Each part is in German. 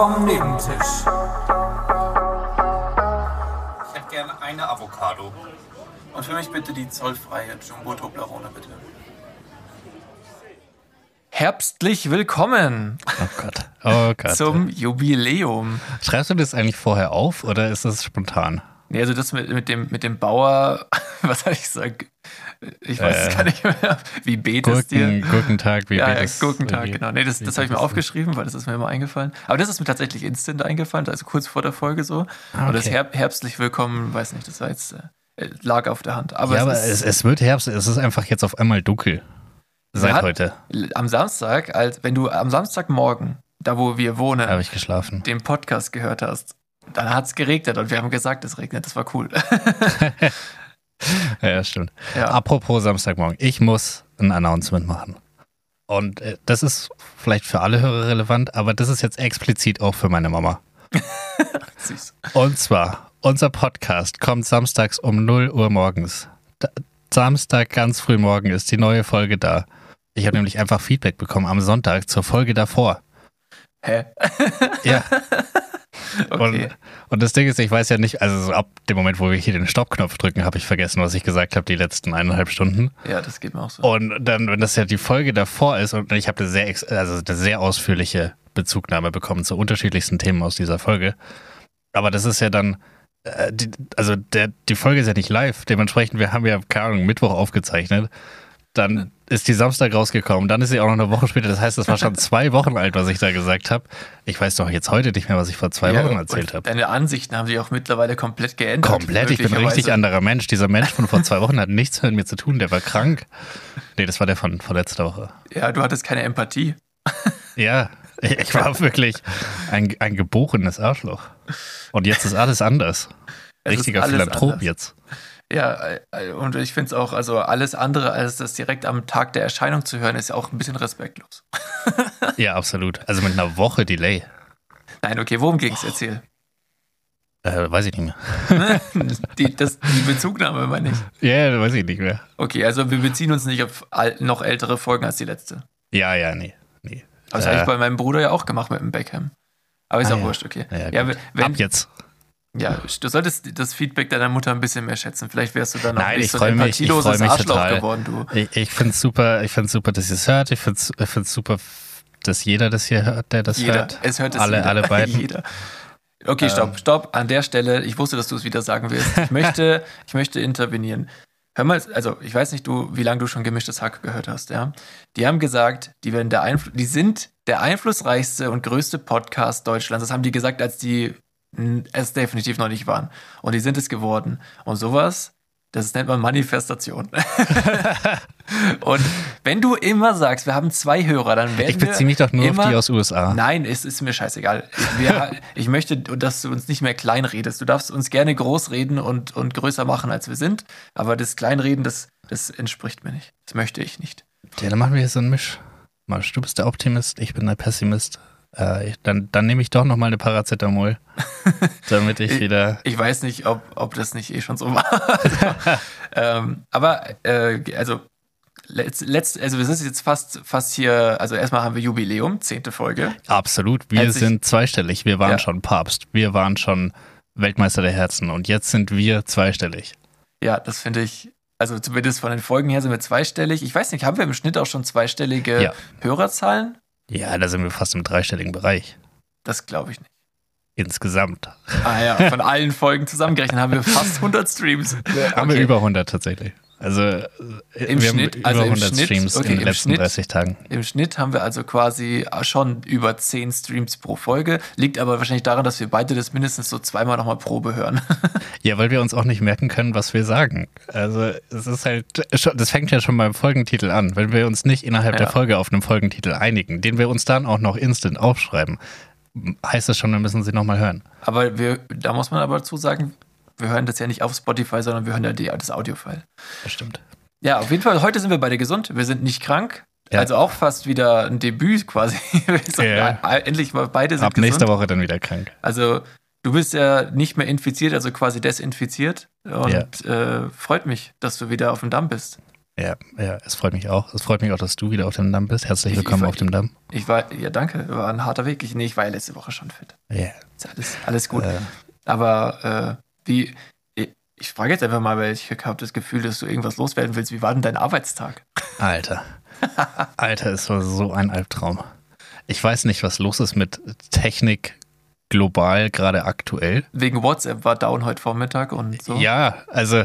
vom Nebentisch. Ich hätte gerne eine Avocado. Und für mich bitte die zollfreie Jumbo Toblerone, bitte. Herbstlich willkommen Oh Gott. Oh Gott. zum Jubiläum. Schreibst du das eigentlich vorher auf oder ist das spontan? Nee, also das mit, mit, dem, mit dem Bauer, was soll ich sagen? Ich weiß es Äh, gar nicht mehr. Wie betest dir? Gurken, Gurkentag, wie ja, ja, betest- Gurkentag, wie- genau. Nee, das, das habe ich mir du? aufgeschrieben, weil das ist mir immer eingefallen. Aber das ist mir tatsächlich instant eingefallen, also kurz vor der Folge so. Ah, Und das okay. Herb herbstlich willkommen, weiß nicht, das war jetzt, äh, lag auf der Hand. Aber, ja, aber es es, ist es wird Herbst, es ist einfach jetzt auf einmal dunkel. Seit hat- heute am Samstag, als wenn du am Samstagmorgen, da wo wir wohnen, habe ich geschlafen. den Podcast gehört hast, dann hat es geregnet und wir haben gesagt, es regnet. Das war cool. Ja, stimmt. ja. Apropos Samstagmorgen, ich muss ein Announcement machen. Und äh, das ist vielleicht für alle Hörer relevant, aber das ist jetzt explizit auch für meine Mama. Süß. Und zwar, unser Podcast kommt samstags um 0 Uhr morgens. Da, Samstag ganz früh morgen ist die neue Folge da. Ich habe nämlich einfach Feedback bekommen am Sonntag zur Folge davor. Hä? Ja, Okay. und, und das Ding ist, ich weiß ja nicht, also so ab dem Moment, wo wir hier den Stoppknopf drücken, habe ich vergessen, was ich gesagt habe die letzten eineinhalb Stunden. ja, das geht mir auch so. Und dann, wenn das ja die Folge davor ist und ich habe eine sehr, also eine sehr ausführliche Bezugnahme bekommen zu unterschiedlichsten Themen aus dieser Folge. Aber das ist ja dann, äh, also der, die Folge ist ja nicht live. Dementsprechend, wir haben ja, keine Ahnung, Mittwoch aufgezeichnet. Dann ist die Samstag rausgekommen. Dann ist sie auch noch eine Woche später. Das heißt, das war schon zwei Wochen alt, was ich da gesagt habe. Ich weiß doch jetzt heute nicht mehr, was ich vor zwei Ja, Wochen erzählt habe. Deine Ansichten haben sich auch mittlerweile komplett geändert. Komplett, ich bin ein richtig anderer Mensch. Dieser Mensch von vor zwei Wochen hat nichts mit mir zu tun. Der war krank. Nee, das war der von, von letzter Woche. Ja, du hattest keine Empathie. Ja, ich war wirklich ein, ein geborenes Arschloch. Und jetzt ist alles anders. Es Richtiger Philanthrop jetzt. Ja, äh, und ich finde es auch, also alles andere als das direkt am Tag der Erscheinung zu hören, ist ja auch ein bisschen respektlos. Ja, absolut. Also mit einer Woche Delay. Nein, okay, worum ging es? Erzähl. Äh, weiß ich nicht mehr. die, das, die Bezugnahme meine ich. Ja, weiß ich nicht mehr. Okay, also wir beziehen uns nicht auf noch ältere Folgen als die letzte. Ja, ja, nee. nee. Das Äh, habe ich bei meinem Bruder ja auch gemacht mit dem Beckham. Aber ist Ah, auch ja. wurscht, okay. ja, Ja, wenn, Ab jetzt. Ja, du solltest das Feedback deiner Mutter ein bisschen mehr schätzen. Vielleicht wärst du dann auch Nein, nicht ich so ein mich- ich mich Arschloch total. geworden, du. Ich, ich finde es super, ich find's super, dass ihr es hört. Ich finde es ich find's super, dass jeder das hier hört, der das Jeder. hört. Es hört es alle, jeder. alle beiden. jeder. Okay, stopp, stopp. An der Stelle, ich wusste, dass du es wieder sagen willst. Ich möchte, ich möchte intervenieren. Hör mal, also ich weiß nicht, du, wie lange du schon gemischtes Hack gehört hast, ja. Die haben gesagt, die werden der Einflu die sind der einflussreichste und größte Podcast Deutschlands. Das haben die gesagt, als die es definitiv noch nicht waren. Und die sind es geworden. Und sowas, das nennt man Manifestation. und wenn du immer sagst, wir haben zwei Hörer, dann werden Ich beziehe mich doch nur immer, auf die aus USA. Nein, es ist mir scheißegal. Wir, ich möchte, dass du uns nicht mehr kleinredest. Du darfst uns gerne groß reden und, und größer machen, als wir sind. Aber das Kleinreden, das, das entspricht mir nicht. Das möchte ich nicht. Ja, dann machen wir hier so einen Misch. Du bist der Optimist, ich bin der Pessimist. Äh, dann, dann nehme ich doch nochmal eine Paracetamol, damit ich Ich- wieder. Ich weiß nicht, ob, ob das nicht eh schon so war. also, ähm, aber, äh, also, letzt, letzt, also wir sind jetzt fast, fast hier, also erstmal haben wir Jubiläum, zehnte Folge. Absolut, wir Als ich- sind zweistellig. Wir waren Ja. schon Papst, wir waren schon Weltmeister der Herzen und jetzt sind wir zweistellig. Ja, das finde ich, also zumindest von den Folgen her sind wir zweistellig. Ich weiß nicht, haben wir im Schnitt auch schon zweistellige Ja. Hörerzahlen? Ja, da sind wir fast im dreistelligen Bereich. Das glaube ich nicht. Insgesamt. Ah ja, von allen Folgen zusammengerechnet haben wir fast 100 Streams. Haben wir Okay. über 100 tatsächlich. Also äh, Im wir Schnitt- haben über also im 100 Schnitt- Streams okay, in den letzten Schnitt- 30 Tagen. Im Schnitt haben wir also quasi schon über 10 Streams pro Folge. Liegt aber wahrscheinlich daran, dass wir beide das mindestens so zweimal nochmal Probe hören. Ja, weil wir uns auch nicht merken können, was wir sagen. Also es ist halt, das fängt ja schon beim Folgentitel an. Wenn wir uns nicht innerhalb der Ja. Folge auf einen Folgentitel einigen, den wir uns dann auch noch instant aufschreiben, heißt das schon, wir müssen sie nochmal hören. Aber wir, da muss man aber dazu sagen, wir hören das ja nicht auf Spotify, sondern wir hören ja die, das Audiofile. Das stimmt. Ja, auf jeden Fall, heute sind wir beide gesund. Wir sind nicht krank. Ja. Also auch fast wieder ein Debüt quasi. Ja. ja, endlich mal beide sind Ab gesund. nächster Woche dann wieder krank. Also du bist ja nicht mehr infiziert, also quasi desinfiziert. Und äh, freut mich, dass du wieder auf dem Damm bist. Ja, ja, es freut mich auch. Es freut mich auch, dass du wieder auf dem Damm bist. Herzlich willkommen ich, ich, auf dem Damm. Ich war, ja, danke. War ein harter Weg. Ich, nee, ich war ja letzte Woche schon fit. Ja. Yeah. Alles, alles gut. Äh. Aber äh, wie, ich, frage jetzt einfach mal, weil ich habe das Gefühl, dass du irgendwas loswerden willst. Wie war denn dein Arbeitstag? Alter. Alter, es war so ein Albtraum. Ich weiß nicht, was los ist mit Technik global, gerade aktuell. Wegen WhatsApp war down heute Vormittag und so. Ja, also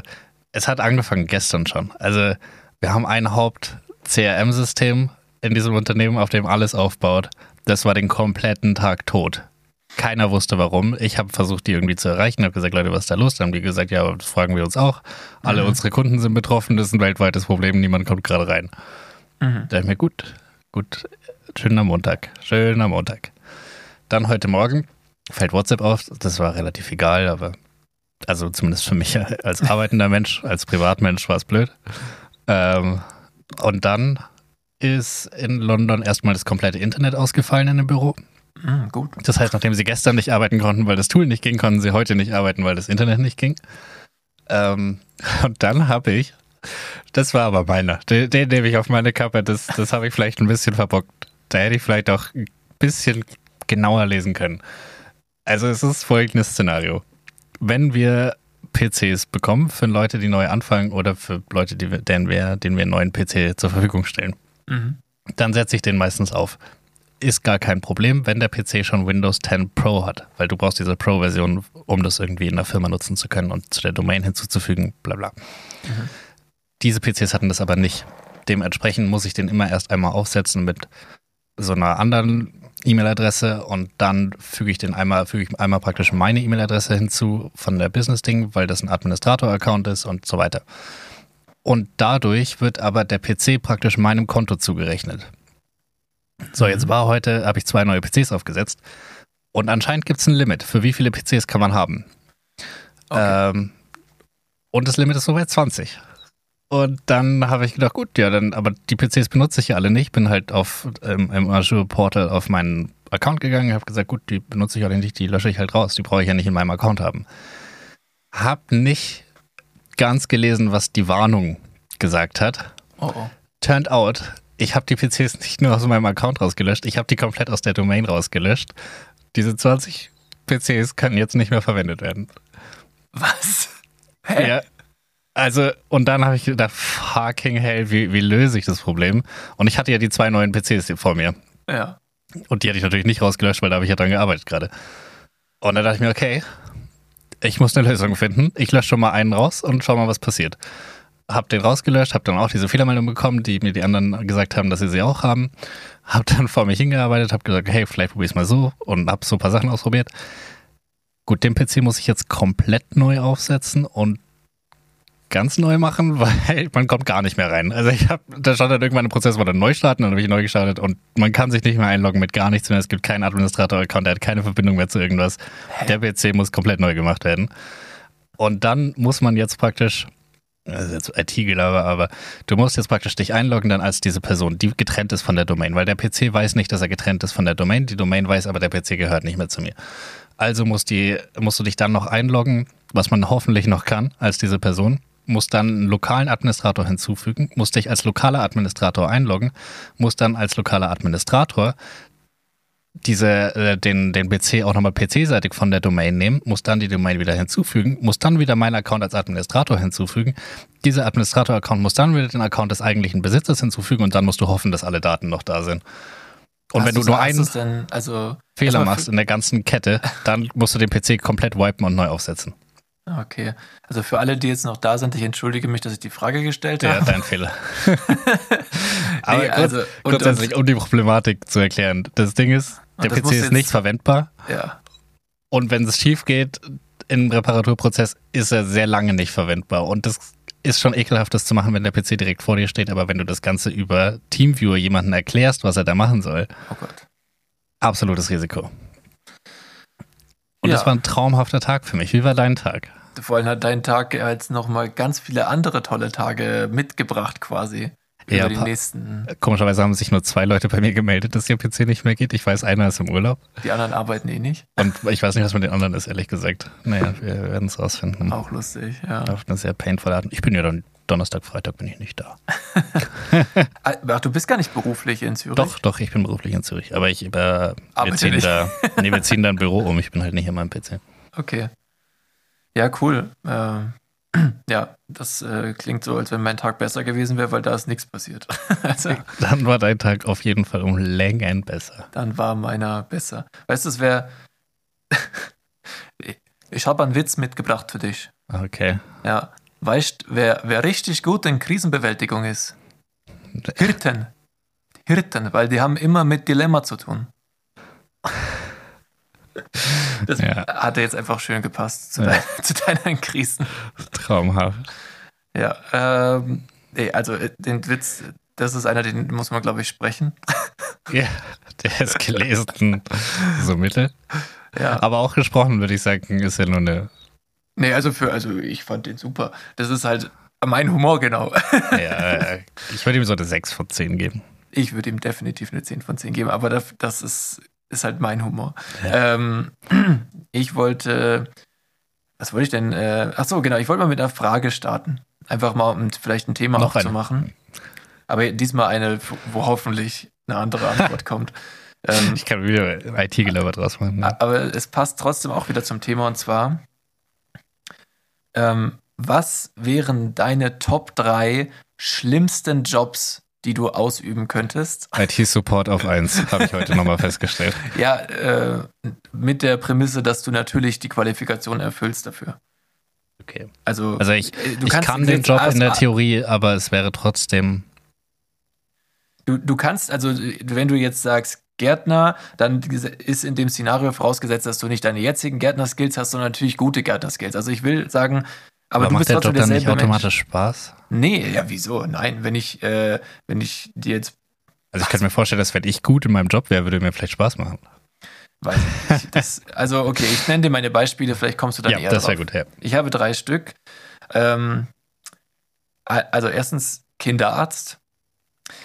es hat angefangen gestern schon. Also wir haben ein Haupt-CRM-System in diesem Unternehmen, auf dem alles aufbaut. Das war den kompletten Tag tot. Keiner wusste warum. Ich habe versucht, die irgendwie zu erreichen, habe gesagt, Leute, was ist da los? Dann haben die gesagt, ja, das fragen wir uns auch. Alle mhm. unsere Kunden sind betroffen, das ist ein weltweites Problem, niemand kommt gerade rein. Mhm. Da ich mir gut, gut, schöner Montag, schöner Montag. Dann heute Morgen fällt WhatsApp auf, das war relativ egal, aber also zumindest für mich als arbeitender Mensch, als Privatmensch war es blöd. Ähm, und dann ist in London erstmal das komplette Internet ausgefallen in dem Büro. Mhm, gut. Das heißt, nachdem sie gestern nicht arbeiten konnten, weil das Tool nicht ging, konnten sie heute nicht arbeiten, weil das Internet nicht ging. Ähm, und dann habe ich, das war aber meiner, den, den nehme ich auf meine Kappe, das, das habe ich vielleicht ein bisschen verbockt. Da hätte ich vielleicht auch ein bisschen genauer lesen können. Also es ist folgendes Szenario. Wenn wir PCs bekommen für Leute, die neu anfangen oder für Leute, die, denen, wir, denen wir einen neuen PC zur Verfügung stellen. Mhm. Dann setze ich den meistens auf. Ist gar kein Problem, wenn der PC schon Windows 10 Pro hat, weil du brauchst diese Pro-Version, um das irgendwie in der Firma nutzen zu können und zu der Domain hinzuzufügen, bla bla. Mhm. Diese PCs hatten das aber nicht. Dementsprechend muss ich den immer erst einmal aufsetzen mit so einer anderen E-Mail-Adresse und dann füge ich den einmal, füge ich einmal praktisch meine E-Mail-Adresse hinzu von der Business-Ding, weil das ein Administrator-Account ist und so weiter. Und dadurch wird aber der PC praktisch meinem Konto zugerechnet. So, jetzt war heute, habe ich zwei neue PCs aufgesetzt und anscheinend gibt es ein Limit. Für wie viele PCs kann man haben? Okay. Ähm, und das Limit ist soweit 20. Und dann habe ich gedacht, gut, ja, dann, aber die PCs benutze ich ja alle nicht. Bin halt auf ähm, im Azure Portal auf meinen Account gegangen, habe gesagt, gut, die benutze ich alle nicht, die lösche ich halt raus. Die brauche ich ja nicht in meinem Account haben. Hab nicht ganz gelesen, was die Warnung gesagt hat. Oh, oh. Turned out, ich habe die PCs nicht nur aus meinem Account rausgelöscht, ich habe die komplett aus der Domain rausgelöscht. Diese 20 PCs können jetzt nicht mehr verwendet werden. Was? Hä? Ja, also, und dann habe ich gedacht, fucking hell, wie, wie löse ich das Problem? Und ich hatte ja die zwei neuen PCs vor mir. Ja. Und die hatte ich natürlich nicht rausgelöscht, weil da habe ich ja dran gearbeitet gerade. Und dann dachte ich mir, okay, ich muss eine Lösung finden. Ich lösche schon mal einen raus und schau mal, was passiert. Hab den rausgelöscht, hab dann auch diese Fehlermeldung bekommen, die mir die anderen gesagt haben, dass sie sie auch haben. Hab dann vor mich hingearbeitet, hab gesagt, hey, vielleicht probier es mal so und hab so ein paar Sachen ausprobiert. Gut, den PC muss ich jetzt komplett neu aufsetzen und ganz neu machen, weil man kommt gar nicht mehr rein. Also ich habe, da stand dann irgendwann ein Prozess, wo dann neu starten, dann habe ich neu gestartet und man kann sich nicht mehr einloggen mit gar nichts mehr. Es gibt keinen Administrator-Account, der hat keine Verbindung mehr zu irgendwas. Der PC muss komplett neu gemacht werden. Und dann muss man jetzt praktisch, das ist jetzt IT-Gelaber, aber du musst jetzt praktisch dich einloggen dann als diese Person, die getrennt ist von der Domain, weil der PC weiß nicht, dass er getrennt ist von der Domain. Die Domain weiß aber, der PC gehört nicht mehr zu mir. Also musst, die, musst du dich dann noch einloggen, was man hoffentlich noch kann als diese Person muss dann einen lokalen Administrator hinzufügen, muss dich als lokaler Administrator einloggen, muss dann als lokaler Administrator diese, äh, den, den PC auch nochmal PC-seitig von der Domain nehmen, muss dann die Domain wieder hinzufügen, muss dann wieder meinen Account als Administrator hinzufügen. Dieser Administrator-Account muss dann wieder den Account des eigentlichen Besitzers hinzufügen und dann musst du hoffen, dass alle Daten noch da sind. Und Hast wenn du nur einen denn, also, Fehler machst in der ganzen Kette, dann musst du den PC komplett wipen und neu aufsetzen. Okay. Also für alle, die jetzt noch da sind, ich entschuldige mich, dass ich die Frage gestellt habe. Ja, dein Fehler. Aber nee, also, grundsätzlich, um die Problematik zu erklären. Das Ding ist, der PC ist nicht verwendbar. Ja. Und wenn es schief geht im Reparaturprozess, ist er sehr lange nicht verwendbar. Und das ist schon ekelhaft, das zu machen, wenn der PC direkt vor dir steht. Aber wenn du das Ganze über Teamviewer jemanden erklärst, was er da machen soll, oh absolutes Risiko. Und ja. das war ein traumhafter Tag für mich. Wie war dein Tag? Vor allem hat dein Tag jetzt nochmal ganz viele andere tolle Tage mitgebracht quasi. Ja, die nächsten. Komischerweise haben sich nur zwei Leute bei mir gemeldet, dass ihr PC nicht mehr geht. Ich weiß, einer ist im Urlaub. Die anderen arbeiten eh nicht. Und ich weiß nicht, was mit den anderen ist, ehrlich gesagt. Naja, wir werden es rausfinden. Auch lustig, ja. Auf eine sehr painful Art. Ich bin ja dann Donnerstag, Freitag bin ich nicht da. Ach, du bist gar nicht beruflich in Zürich? Doch, doch, ich bin beruflich in Zürich. Aber ich, äh, wir, ziehen da, nee, wir ziehen da ein Büro um. Ich bin halt nicht in meinem PC. Okay. Ja, cool. Äh, ja, das äh, klingt so, als wenn mein Tag besser gewesen wäre, weil da ist nichts passiert. also, dann war dein Tag auf jeden Fall um Längen besser. Dann war meiner besser. Weißt du, es wäre. ich habe einen Witz mitgebracht für dich. Okay. Ja. Weißt wer, wer richtig gut in Krisenbewältigung ist? Hirten. Hirten, weil die haben immer mit Dilemma zu tun. Das ja. hatte jetzt einfach schön gepasst zu, ja. dein, zu deinen Krisen. Traumhaft. Ja, ähm, nee, also äh, den Witz, das ist einer, den muss man, glaube ich, sprechen. Ja, der ist gelesen, so mittel. Ja. Aber auch gesprochen, würde ich sagen, ist ja nur eine. Nee, also für, also ich fand den super. Das ist halt mein Humor, genau. Ja, ich würde ihm so eine 6 von 10 geben. Ich würde ihm definitiv eine 10 von 10 geben, aber das, das ist ist halt mein Humor. Ja. Ähm, ich wollte, was wollte ich denn? Äh, ach so, genau, ich wollte mal mit einer Frage starten. Einfach mal, um vielleicht ein Thema Noch aufzumachen. Eine. Aber diesmal eine, wo hoffentlich eine andere Antwort kommt. Ähm, ich kann wieder IT-Gelöber draus machen. Ne? Aber es passt trotzdem auch wieder zum Thema und zwar, ähm, was wären deine Top 3 schlimmsten Jobs, die du ausüben könntest. IT-Support auf 1, habe ich heute nochmal festgestellt. Ja, äh, mit der Prämisse, dass du natürlich die Qualifikation erfüllst dafür. Okay. Also, also ich, äh, ich kann den Job in der Theorie, aber es wäre trotzdem. Du, du kannst, also wenn du jetzt sagst, Gärtner, dann ist in dem Szenario vorausgesetzt, dass du nicht deine jetzigen Gärtner-Skills hast, sondern natürlich gute Gärtner-Skills. Also ich will sagen, aber, aber du bist der trotzdem Job dann nicht automatisch Mensch. Spaß? Nee, ja, wieso? Nein, wenn ich, äh, wenn ich dir jetzt. Also ich könnte mir vorstellen, dass wenn ich gut in meinem Job wäre, würde mir vielleicht Spaß machen. Weiß ich nicht. Das, also, okay, ich nenne dir meine Beispiele, vielleicht kommst du dann ja, eher das wäre gut, ja. Ich habe drei Stück. Ähm, also erstens Kinderarzt.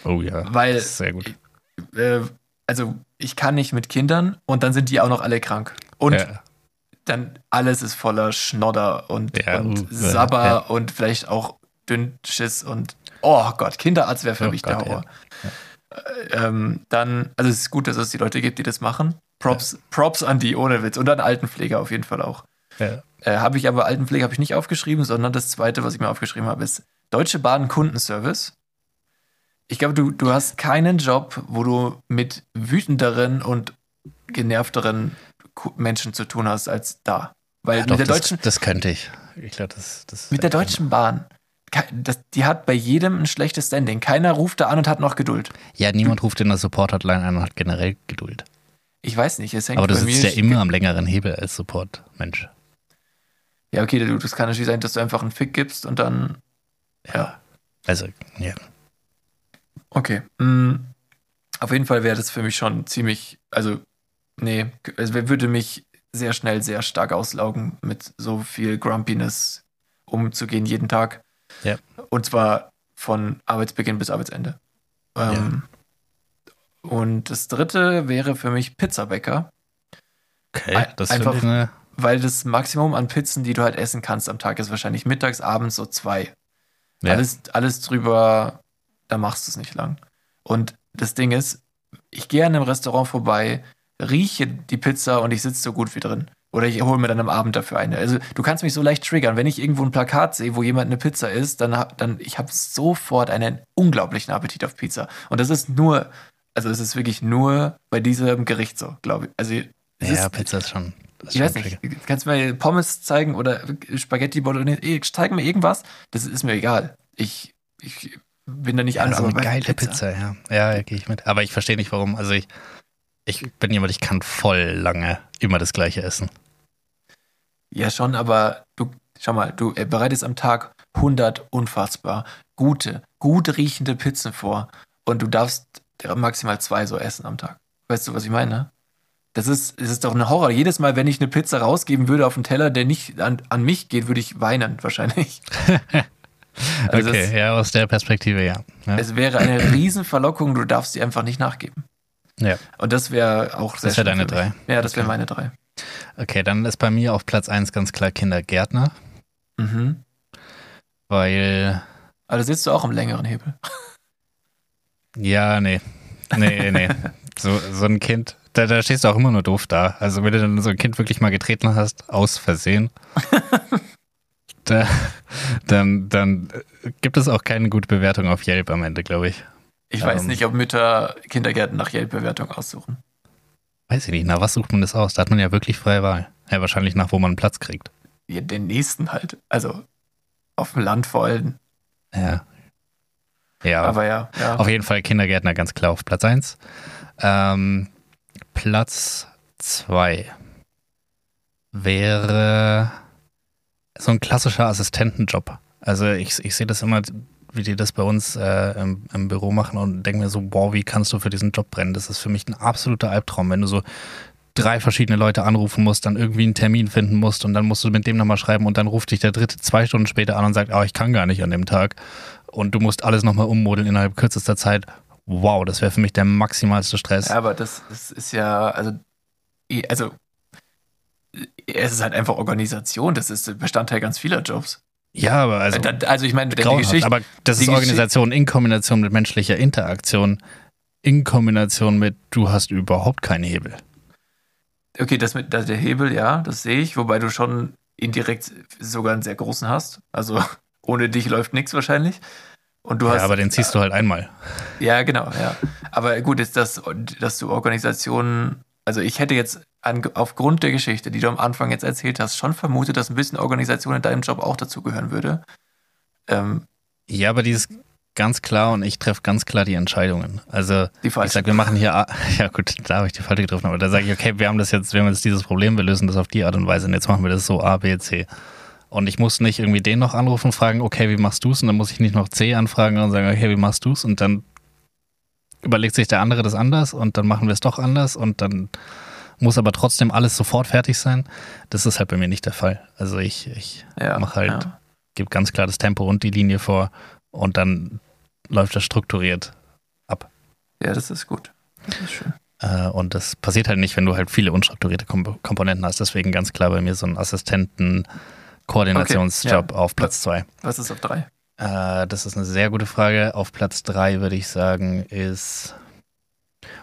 Oh ja. Weil, sehr gut. Äh, also ich kann nicht mit Kindern und dann sind die auch noch alle krank. Und ja dann alles ist voller Schnodder und, ja, und uh, Sabber ja. und vielleicht auch Dünnschiss und oh Gott, Kinderarzt wäre für oh mich Gott, der Horror. Ja. Ähm, dann, also es ist gut, dass es die Leute gibt, die das machen. Props, Props an die, ohne Witz. Und an Altenpfleger auf jeden Fall auch. Äh, habe ich aber Altenpflege habe ich nicht aufgeschrieben, sondern das zweite, was ich mir aufgeschrieben habe, ist Deutsche Bahn Kundenservice. Ich glaube, du, du hast keinen Job, wo du mit wütenderen und genervteren Menschen zu tun hast als da. Weil ja, mit doch, der deutschen. Das, das könnte ich. Ich glaube, das, das. Mit der Deutschen Bahn. Das, die hat bei jedem ein schlechtes Standing. Keiner ruft da an und hat noch Geduld. Ja, niemand ruft in der Support-Hotline an und hat generell Geduld. Ich weiß nicht, es hängt Aber du sitzt ja immer am längeren Hebel als Support-Mensch. Ja, okay, das kann natürlich sein, dass du einfach einen Fick gibst und dann. Ja. ja. Also, ja. Okay. Mhm. Auf jeden Fall wäre das für mich schon ziemlich, also nee, es würde mich sehr schnell sehr stark auslaugen, mit so viel Grumpiness umzugehen jeden Tag. Ja. Und zwar von Arbeitsbeginn bis Arbeitsende. Ähm, ja. Und das dritte wäre für mich Pizzabäcker. Okay, das einfach, eine... weil das Maximum an Pizzen, die du halt essen kannst am Tag, ist wahrscheinlich mittags, abends so zwei. Ja. Alles, alles drüber, da machst du es nicht lang. Und das Ding ist, ich gehe an einem Restaurant vorbei, rieche die Pizza und ich sitze so gut wie drin. Oder ich hole mir dann am Abend dafür eine. Also du kannst mich so leicht triggern. Wenn ich irgendwo ein Plakat sehe, wo jemand eine Pizza isst, dann, dann ich habe sofort einen unglaublichen Appetit auf Pizza. Und das ist nur, also es ist wirklich nur bei diesem Gericht so, glaube ich. Also ja, ist, Pizza ist schon. Ist ich weiß nicht, kannst du mir Pommes zeigen oder Spaghetti Bolognese? Zeig mir irgendwas. Das ist mir egal. Ich, ich bin da nicht ja, alles. Aber eine geile Pizza. Pizza, ja. Ja, gehe ich mit. Aber ich verstehe nicht, warum. Also ich ich bin jemand, ich kann voll lange immer das gleiche essen. Ja, schon, aber du, schau mal, du bereitest am Tag 100 unfassbar gute, gut riechende Pizzen vor und du darfst maximal zwei so essen am Tag. Weißt du, was ich meine? Das ist, das ist doch ein Horror. Jedes Mal, wenn ich eine Pizza rausgeben würde auf einen Teller, der nicht an, an mich geht, würde ich weinen, wahrscheinlich. also okay, das, ja, aus der Perspektive, ja. ja. Es wäre eine Riesenverlockung, du darfst sie einfach nicht nachgeben. Ja. Und das wäre auch sehr Das wäre deine drei. Ja, das wäre meine drei. Okay, dann ist bei mir auf Platz eins ganz klar Kindergärtner. Mhm. Weil Aber da sitzt du auch am längeren Hebel. Ja, nee. Nee, nee. so, so ein Kind, da, da stehst du auch immer nur doof da. Also wenn du dann so ein Kind wirklich mal getreten hast, aus Versehen, da, dann, dann gibt es auch keine gute Bewertung auf Yelp am Ende, glaube ich. Ich weiß ähm, nicht, ob Mütter Kindergärten nach Yelp-Bewertung aussuchen. Weiß ich nicht. Na, was sucht man das aus? Da hat man ja wirklich freie Wahl. Ja, wahrscheinlich nach, wo man einen Platz kriegt. Ja, den nächsten halt. Also auf dem Land vor allem. Ja. Ja. Aber ja, ja. Auf jeden Fall Kindergärtner ganz klar auf Platz 1. Ähm, Platz 2 wäre so ein klassischer Assistentenjob. Also ich, ich sehe das immer, wie die das bei uns äh, im, im, Büro machen und denke mir so, wow, wie kannst du für diesen Job brennen? Das ist für mich ein absoluter Albtraum, wenn du so drei verschiedene Leute anrufen musst, dann irgendwie einen Termin finden musst und dann musst du mit dem nochmal schreiben und dann ruft dich der dritte zwei Stunden später an und sagt, oh, ich kann gar nicht an dem Tag und du musst alles nochmal ummodeln innerhalb kürzester Zeit. Wow, das wäre für mich der maximalste Stress. Ja, aber das, das ist ja, also, also es ist halt einfach Organisation, das ist Bestandteil ganz vieler Jobs. Ja, aber also. Also ich meine, die Geschichte. Aber das ist Organisation in Kombination mit menschlicher Interaktion, in Kombination mit, du hast überhaupt keinen Hebel. Okay, das mit das, der Hebel, ja, das sehe ich, wobei du schon indirekt sogar einen sehr großen hast. Also ohne dich läuft nichts wahrscheinlich. Und du ja, hast, aber den ziehst du halt einmal. Ja, genau, ja. Aber gut, ist das, dass du Organisationen, also ich hätte jetzt an, aufgrund der Geschichte, die du am Anfang jetzt erzählt hast, schon vermutet, dass ein bisschen Organisation in deinem Job auch dazugehören würde. Ähm, ja, aber die ist ganz klar und ich treffe ganz klar die Entscheidungen. Also ich sage, wir machen hier, ja gut, da habe ich die Falte getroffen, aber da sage ich, okay, wir haben das jetzt, wir haben jetzt dieses Problem, wir lösen das auf die Art und Weise und jetzt machen wir das so A, B, C. Und ich muss nicht irgendwie den noch anrufen und fragen, okay, wie machst du es? Und dann muss ich nicht noch C anfragen und sagen, okay, wie machst du es? Und dann überlegt sich der andere das anders und dann machen wir es doch anders und dann muss aber trotzdem alles sofort fertig sein. Das ist halt bei mir nicht der Fall. Also ich, ich ja, mache halt, ja. gebe ganz klar das Tempo und die Linie vor und dann läuft das strukturiert ab. Ja, das ist gut. Das ist schön. Äh, und das passiert halt nicht, wenn du halt viele unstrukturierte Komponenten hast. Deswegen ganz klar bei mir so ein Assistenten-Koordinationsjob okay, ja. auf Platz zwei. Was ist auf drei? Äh, das ist eine sehr gute Frage. Auf Platz drei würde ich sagen, ist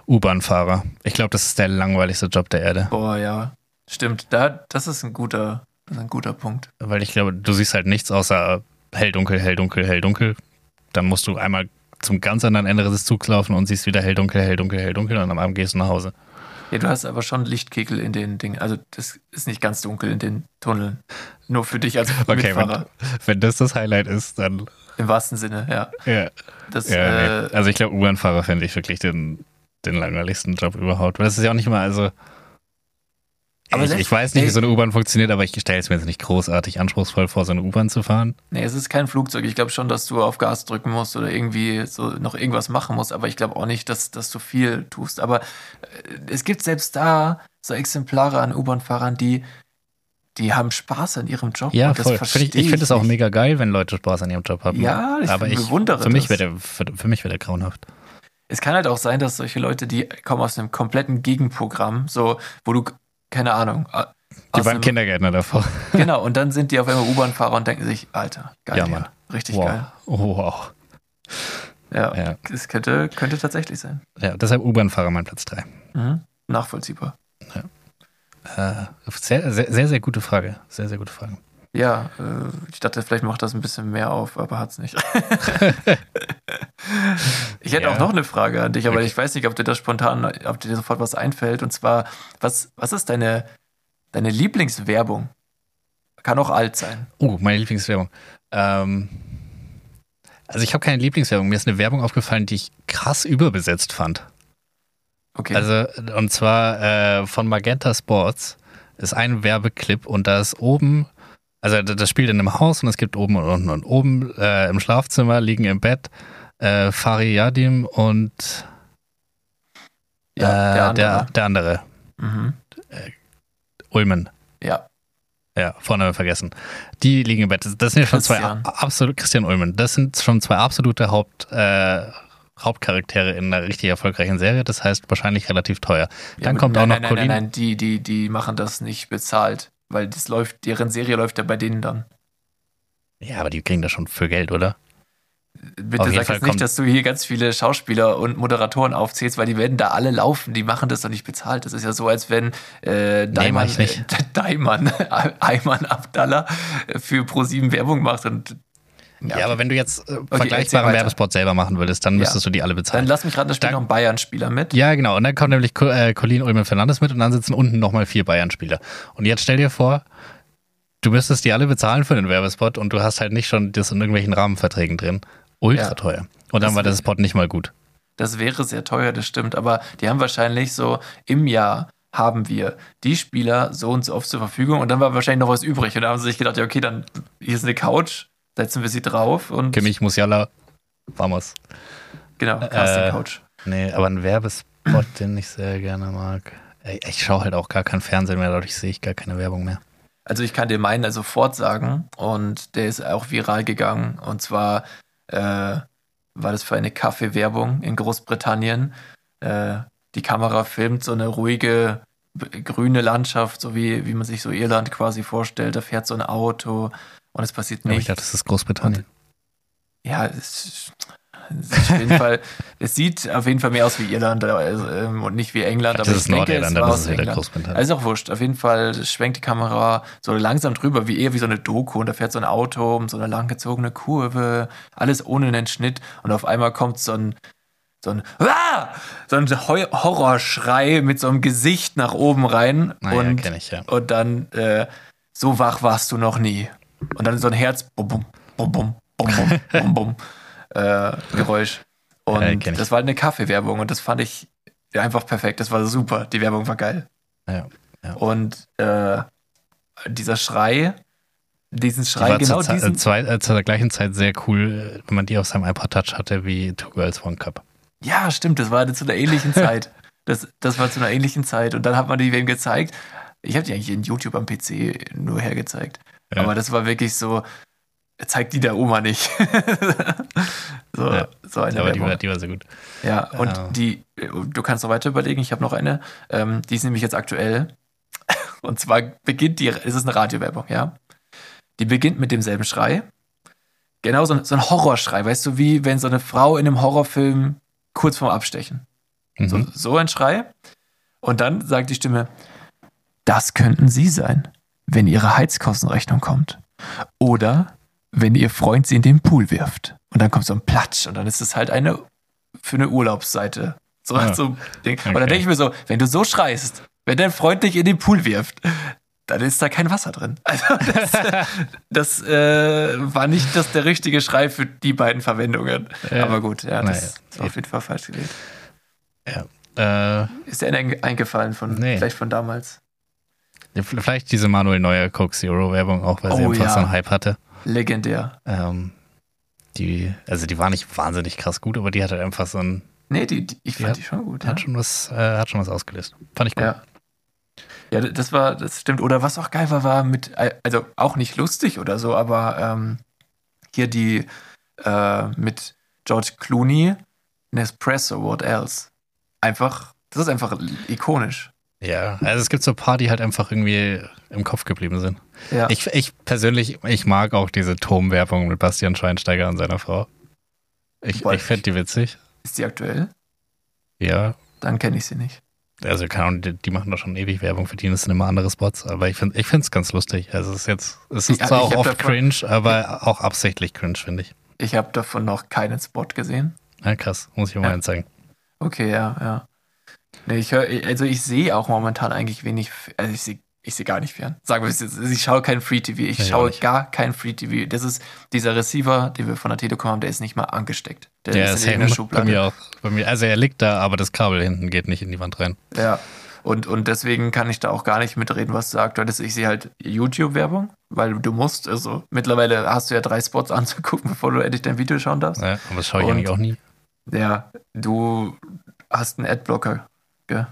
U-Bahn-Fahrer. Ich glaube, das ist der langweiligste Job der Erde. Boah, ja. Stimmt. Da, das ist ein guter, ist ein guter Punkt. Weil ich glaube, du siehst halt nichts außer hell, dunkel, hell, dunkel, hell, dunkel. Dann musst du einmal zum ganz anderen Ende des Zugs laufen und siehst wieder hell, dunkel, hell, dunkel, hell, dunkel und am Abend gehst du nach Hause. Ja, du hast aber schon Lichtkegel in den Dingen. Also das ist nicht ganz dunkel in den Tunneln. Nur für dich als okay, Mitfahrer. Wenn, wenn das das Highlight ist, dann... Im wahrsten Sinne, ja. Ja. Das, ja äh, Also ich glaube, U-Bahn-Fahrer fände ich wirklich den den langweiligsten Job überhaupt. Weil das ist ja auch nicht mal, also. Aber ich, ich weiß nicht, wie so eine U-Bahn funktioniert, aber ich stelle es mir jetzt nicht großartig anspruchsvoll vor, so eine U-Bahn zu fahren. Nee, es ist kein Flugzeug. Ich glaube schon, dass du auf Gas drücken musst oder irgendwie so noch irgendwas machen musst, aber ich glaube auch nicht, dass, dass du viel tust. Aber äh, es gibt selbst da so Exemplare an U-Bahn-Fahrern, die, die haben Spaß an ihrem Job. Ja, voll. Find ich, ich finde es auch mega geil, wenn Leute Spaß an ihrem Job haben. Ja, ich aber ich, bewundere für mich der, für, für mich wäre der grauenhaft es kann halt auch sein, dass solche Leute, die kommen aus einem kompletten Gegenprogramm, so, wo du, keine Ahnung. Die waren einem, Kindergärtner davor. Genau, und dann sind die auf einmal U-Bahn-Fahrer und denken sich, Alter, geil. Ja, Mann. Richtig wow. geil. Oh, wow. Ja, ja, das könnte, könnte tatsächlich sein. Ja, deshalb U-Bahn-Fahrer mein Platz 3. Mhm. Nachvollziehbar. Ja. Äh, sehr, sehr, sehr, sehr gute Frage. Sehr, sehr gute Frage. Ja, äh, ich dachte, vielleicht macht das ein bisschen mehr auf, aber hat es nicht. ich hätte ja. auch noch eine Frage an dich, aber okay. ich weiß nicht, ob dir das spontan, ob dir sofort was einfällt. Und zwar, was, was ist deine, deine Lieblingswerbung? Kann auch alt sein. Oh, meine Lieblingswerbung. Ähm, also ich habe keine Lieblingswerbung. Mir ist eine Werbung aufgefallen, die ich krass überbesetzt fand. Okay. Also, und zwar äh, von Magenta Sports ist ein Werbeclip und da ist oben also das spielt in einem Haus und es gibt oben und unten. Und oben äh, im Schlafzimmer liegen im Bett äh, Fari Yadim und äh, ja, der andere. Der, der andere. Mhm. Äh, Ulmen. Ja. Ja, Vorname vergessen. Die liegen im Bett. Das sind ja schon zwei absolut Christian Ulmen. Das sind schon zwei absolute Haupt, äh, Hauptcharaktere in einer richtig erfolgreichen Serie. Das heißt wahrscheinlich relativ teuer. Dann ja, kommt nein, auch noch nein, Colin. Nein, nein, nein, die, die, die machen das nicht bezahlt. Weil das läuft, deren Serie läuft ja bei denen dann. Ja, aber die kriegen das schon für Geld, oder? Bitte sag jetzt nicht, dass du hier ganz viele Schauspieler und Moderatoren aufzählst, weil die werden da alle laufen. Die machen das doch nicht bezahlt. Das ist ja so, als wenn äh, Daiman, nee, äh, Daiman, Ayman Abdallah für Pro7 Werbung macht und ja, ja, aber wenn du jetzt äh, okay, vergleichbaren Werbespot selber machen würdest, dann müsstest ja. du die alle bezahlen. Dann lass mich raten, da spielt noch ein Bayern-Spieler mit. Ja, genau. Und dann kommt nämlich äh, Colin Ulmen Fernandes mit und dann sitzen unten nochmal vier Bayern-Spieler. Und jetzt stell dir vor, du müsstest die alle bezahlen für den Werbespot und du hast halt nicht schon das in irgendwelchen Rahmenverträgen drin. Ultra ja. teuer. Und dann das war der Spot nicht mal gut. Das wäre sehr teuer, das stimmt. Aber die haben wahrscheinlich so im Jahr haben wir die Spieler so und so oft zur Verfügung und dann war wahrscheinlich noch was übrig. Und da haben sie sich gedacht, ja, okay, dann hier ist eine Couch, setzen wir sie drauf und. Kimmich, Musiala, vamos. Genau, Casting äh, Couch. Nee, aber ein Werbespot, den ich sehr gerne mag. Ich schaue halt auch gar kein Fernsehen mehr, dadurch sehe ich gar keine Werbung mehr. Also ich kann dir meinen also fortsagen und der ist auch viral gegangen. Und zwar äh, war das für eine Kaffeewerbung in Großbritannien. Äh, die Kamera filmt so eine ruhige grüne Landschaft, so wie, wie man sich so Irland quasi vorstellt. Da fährt so ein Auto und es passiert nichts. Ja, ich dachte, das ist Großbritannien. Und, ja, es, es, auf jeden Fall, es sieht auf jeden Fall mehr aus wie Irland also, ähm, und nicht wie England. Das aber ist Nordirland, das ist wieder Großbritannien. Also auch wurscht. Auf jeden Fall schwenkt die Kamera so langsam drüber, wie eher wie so eine Doku. Und da fährt so ein Auto um so eine langgezogene Kurve, alles ohne einen Schnitt. Und auf einmal kommt so ein so ein, ah! so ein Horrorschrei mit so einem Gesicht nach oben rein. Naja, und, ich, ja. und dann äh, so wach warst du noch nie. Und dann so ein Herz, bum, bum, bum, bum, bum, bum, bum, äh, Geräusch. Und ja, das war eine Kaffeewerbung und das fand ich einfach perfekt. Das war super. Die Werbung war geil. Ja, ja. Und äh, dieser Schrei, diesen Schrei, die genau zu, diesen. Zwei, äh, zu der gleichen Zeit sehr cool, wenn man die auf seinem iPod Touch hatte, wie Two Girls One Cup. Ja, stimmt. Das war zu einer ähnlichen Zeit. Das, das war zu einer ähnlichen Zeit. Und dann hat man die wem gezeigt. Ich habe die eigentlich in YouTube am PC nur hergezeigt. Ja. Aber das war wirklich so, zeigt die der Oma nicht. so, ja. so eine Aber die war, die war, sehr gut. Ja, und ja. die, du kannst noch weiter überlegen, ich habe noch eine, ähm, die ist nämlich jetzt aktuell. Und zwar beginnt die, es ist eine Radiowerbung, ja. Die beginnt mit demselben Schrei. Genau so, so ein Horrorschrei, weißt du, wie wenn so eine Frau in einem Horrorfilm kurz vorm Abstechen. Mhm. So, so ein Schrei. Und dann sagt die Stimme, das könnten Sie sein wenn ihre Heizkostenrechnung kommt. Oder wenn ihr Freund sie in den Pool wirft. Und dann kommt so ein Platsch und dann ist es halt eine für eine Urlaubsseite. So, ja. so Ding. Okay. Und dann denke ich mir so, wenn du so schreist, wenn dein Freund dich in den Pool wirft, dann ist da kein Wasser drin. Also das, das äh, war nicht das der richtige Schrei für die beiden Verwendungen. Ja. Aber gut, ja, das naja. ist auf jeden Fall falsch gewählt. Ja. Äh, ist dir eingefallen von nee. vielleicht von damals? Vielleicht diese Manuel Neuer Coke Zero Werbung auch, weil sie oh, einfach ja. so einen Hype hatte. Legendär. Ähm, die, also die war nicht wahnsinnig krass gut, aber die hatte einfach so ein. Nee, die, die ich fand die, die schon gut. Hat ja. schon was, äh, hat schon was ausgelöst. Fand ich gut. Ja. Ja, das war, das stimmt. Oder was auch geil war, war mit, also auch nicht lustig oder so, aber ähm, hier die äh, mit George Clooney, Nespresso, what else? Einfach, das ist einfach ikonisch. Ja, also es gibt so ein paar, die halt einfach irgendwie im Kopf geblieben sind. Ja. Ich, ich persönlich, ich mag auch diese Turmwerbung mit Bastian Schweinsteiger und seiner Frau. Ich, ich finde die witzig. Ist die aktuell? Ja. Dann kenne ich sie nicht. Also, keine Ahnung, die, die, machen doch schon ewig Werbung, für die sind immer andere Spots, aber ich finde es ganz lustig. Also, es ist jetzt, es ist ja, zwar auch oft davon, cringe, aber auch absichtlich cringe, finde ich. Ich habe davon noch keinen Spot gesehen. Ja, krass, muss ich mal ja. zeigen. Okay, ja, ja. Nee, ich höre, also ich sehe auch momentan eigentlich wenig, also ich sehe ich sehe gar nicht fern. Sagen wir es jetzt, ich schaue kein Free TV, ich ja, schaue gar kein Free TV. Das ist dieser Receiver, den wir von der Telekom haben, der ist nicht mal angesteckt. Der, der ist, ist in der Schublade. Bei mir auch. Bei mir, also er liegt da, aber das Kabel hinten geht nicht in die Wand rein. Ja. Und, und deswegen kann ich da auch gar nicht mitreden, was du aktuell ist. Ich sehe halt YouTube-Werbung, weil du musst, also mittlerweile hast du ja drei Spots anzugucken, bevor du endlich dein Video schauen darfst. Ja, aber das schaue ich und, eigentlich auch nie. Ja, du hast einen Adblocker Gell?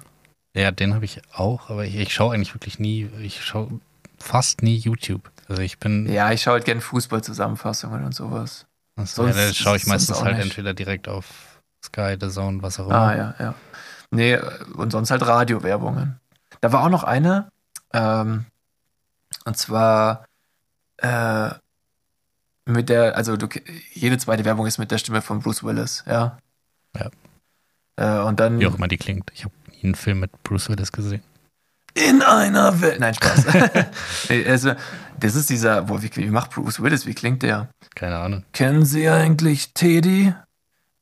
Ja, den habe ich auch, aber ich, ich schaue eigentlich wirklich nie, ich schaue fast nie YouTube. Also ich bin. Ja, ich schaue halt gerne Fußballzusammenfassungen und sowas. Achso, ja, da schaue ich meistens halt nicht. entweder direkt auf Sky, The Zone, was auch immer. Ah, ja, ja. Nee, und sonst halt Radiowerbungen. Da war auch noch eine, ähm, und zwar, äh, mit der, also du, jede zweite Werbung ist mit der Stimme von Bruce Willis, ja. Ja. Äh, und dann. Wie auch immer die klingt. Ich habe einen Film mit Bruce Willis gesehen. In einer Welt. Nein, Spaß. Also, das ist dieser, boah, wie, wie macht Bruce Willis? Wie klingt der? Keine Ahnung. Kennen Sie eigentlich Teddy?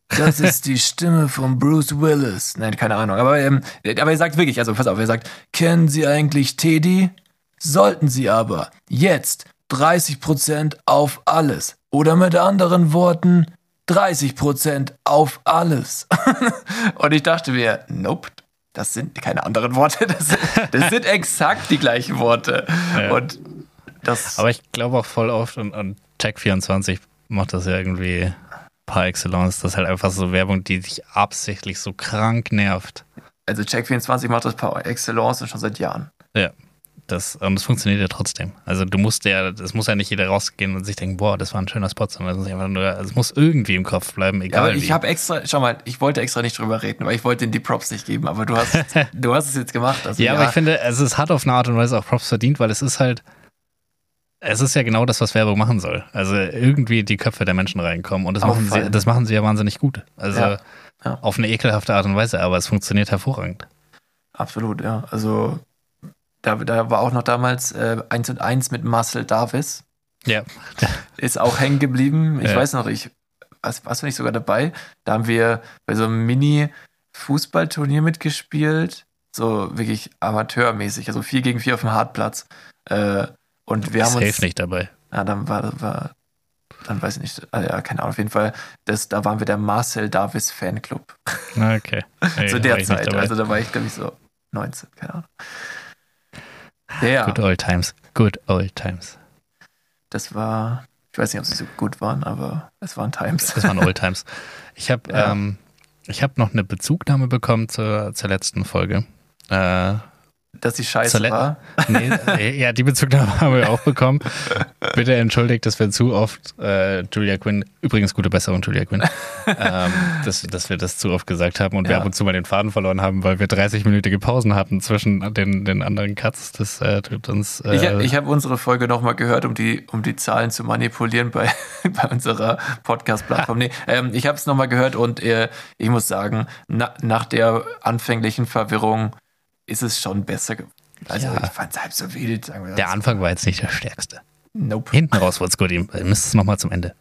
Das ist die Stimme von Bruce Willis. Nein, keine Ahnung. Aber, ähm, aber er sagt wirklich, also pass auf, er sagt, kennen Sie eigentlich Teddy? Sollten Sie aber. Jetzt 30% auf alles. Oder mit anderen Worten, 30% auf alles. Und ich dachte mir, nope, das sind keine anderen Worte. Das sind, das sind exakt die gleichen Worte. Ja. Und das. Aber ich glaube auch voll oft, und, und Check24 macht das ja irgendwie par excellence. Das ist halt einfach so Werbung, die dich absichtlich so krank nervt. Also Check24 macht das par excellence schon seit Jahren. Ja. Das, und es funktioniert ja trotzdem. Also du musst ja, es muss ja nicht jeder rausgehen und sich denken, boah, das war ein schöner Spot, sondern es nur, es muss irgendwie im Kopf bleiben, Ja, egal aber ich habe extra, schau mal, ich wollte extra nicht drüber reden, weil ich wollte dir die Props nicht geben, aber du hast, du hast es jetzt gemacht. Also, ja, aber ich finde, es ist, hat auf eine Art und Weise auch Props verdient, weil es ist halt, es ist ja genau das, was Werbung machen soll. Also irgendwie in die Köpfe der Menschen reinkommen und das, machen sie, das machen sie ja wahnsinnig gut. Also Ja, ja. auf eine ekelhafte Art und Weise, aber es funktioniert hervorragend. Absolut, ja. Also da, da war auch noch damals äh, 1 und 1 mit Marcel Davis. Ja. Ist auch hängen geblieben. Ich Ja. weiß noch, ich was, warst du nicht sogar dabei? Da haben wir bei so einem Mini-Fußballturnier mitgespielt. So wirklich amateurmäßig, also 4 gegen 4 auf dem Hartplatz. Äh, und wir Ich haben uns. nicht dabei. Ja, dann war, war dann weiß ich nicht, ah, ja, keine Ahnung, auf jeden Fall, das, da waren wir der Marcel Davis Fanclub. Na, Okay. Zu war der Zeit, also da war ich, glaube ich, so 19, keine Ahnung. Ja, Good old times. Good old times. das war, ich weiß nicht, ob sie so gut waren, aber es waren Times. Das waren old times. Ich habe Ja. ähm, ich hab noch eine Bezugnahme bekommen zur, zur letzten Folge. Äh, Dass sie scheiße Zur Le- war. nee, ja, die Bezugnahme haben wir auch bekommen. Bitte entschuldigt, dass wir zu oft äh, Julia Quinn, übrigens gute Besserung, Julia Quinn, ähm, dass, dass wir das zu oft gesagt haben und wir Ja. ab und zu mal den Faden verloren haben, weil wir 30-minütige Pausen hatten zwischen den, den anderen Cuts. Das äh, tut uns. Äh, Ich, ich habe unsere Folge nochmal gehört, um die, um die Zahlen zu manipulieren bei, bei unserer Podcast-Plattform. Nee, ähm, ich habe es nochmal gehört und äh, ich muss sagen, na, nach der anfänglichen Verwirrung ist es schon besser. ge- Also Ja. ich fand es halb so wild. Sagen wir der. Anfang war jetzt nicht der stärkste. Nope. Hinten raus wurde es gut. Ihr müsst es nochmal zum Ende.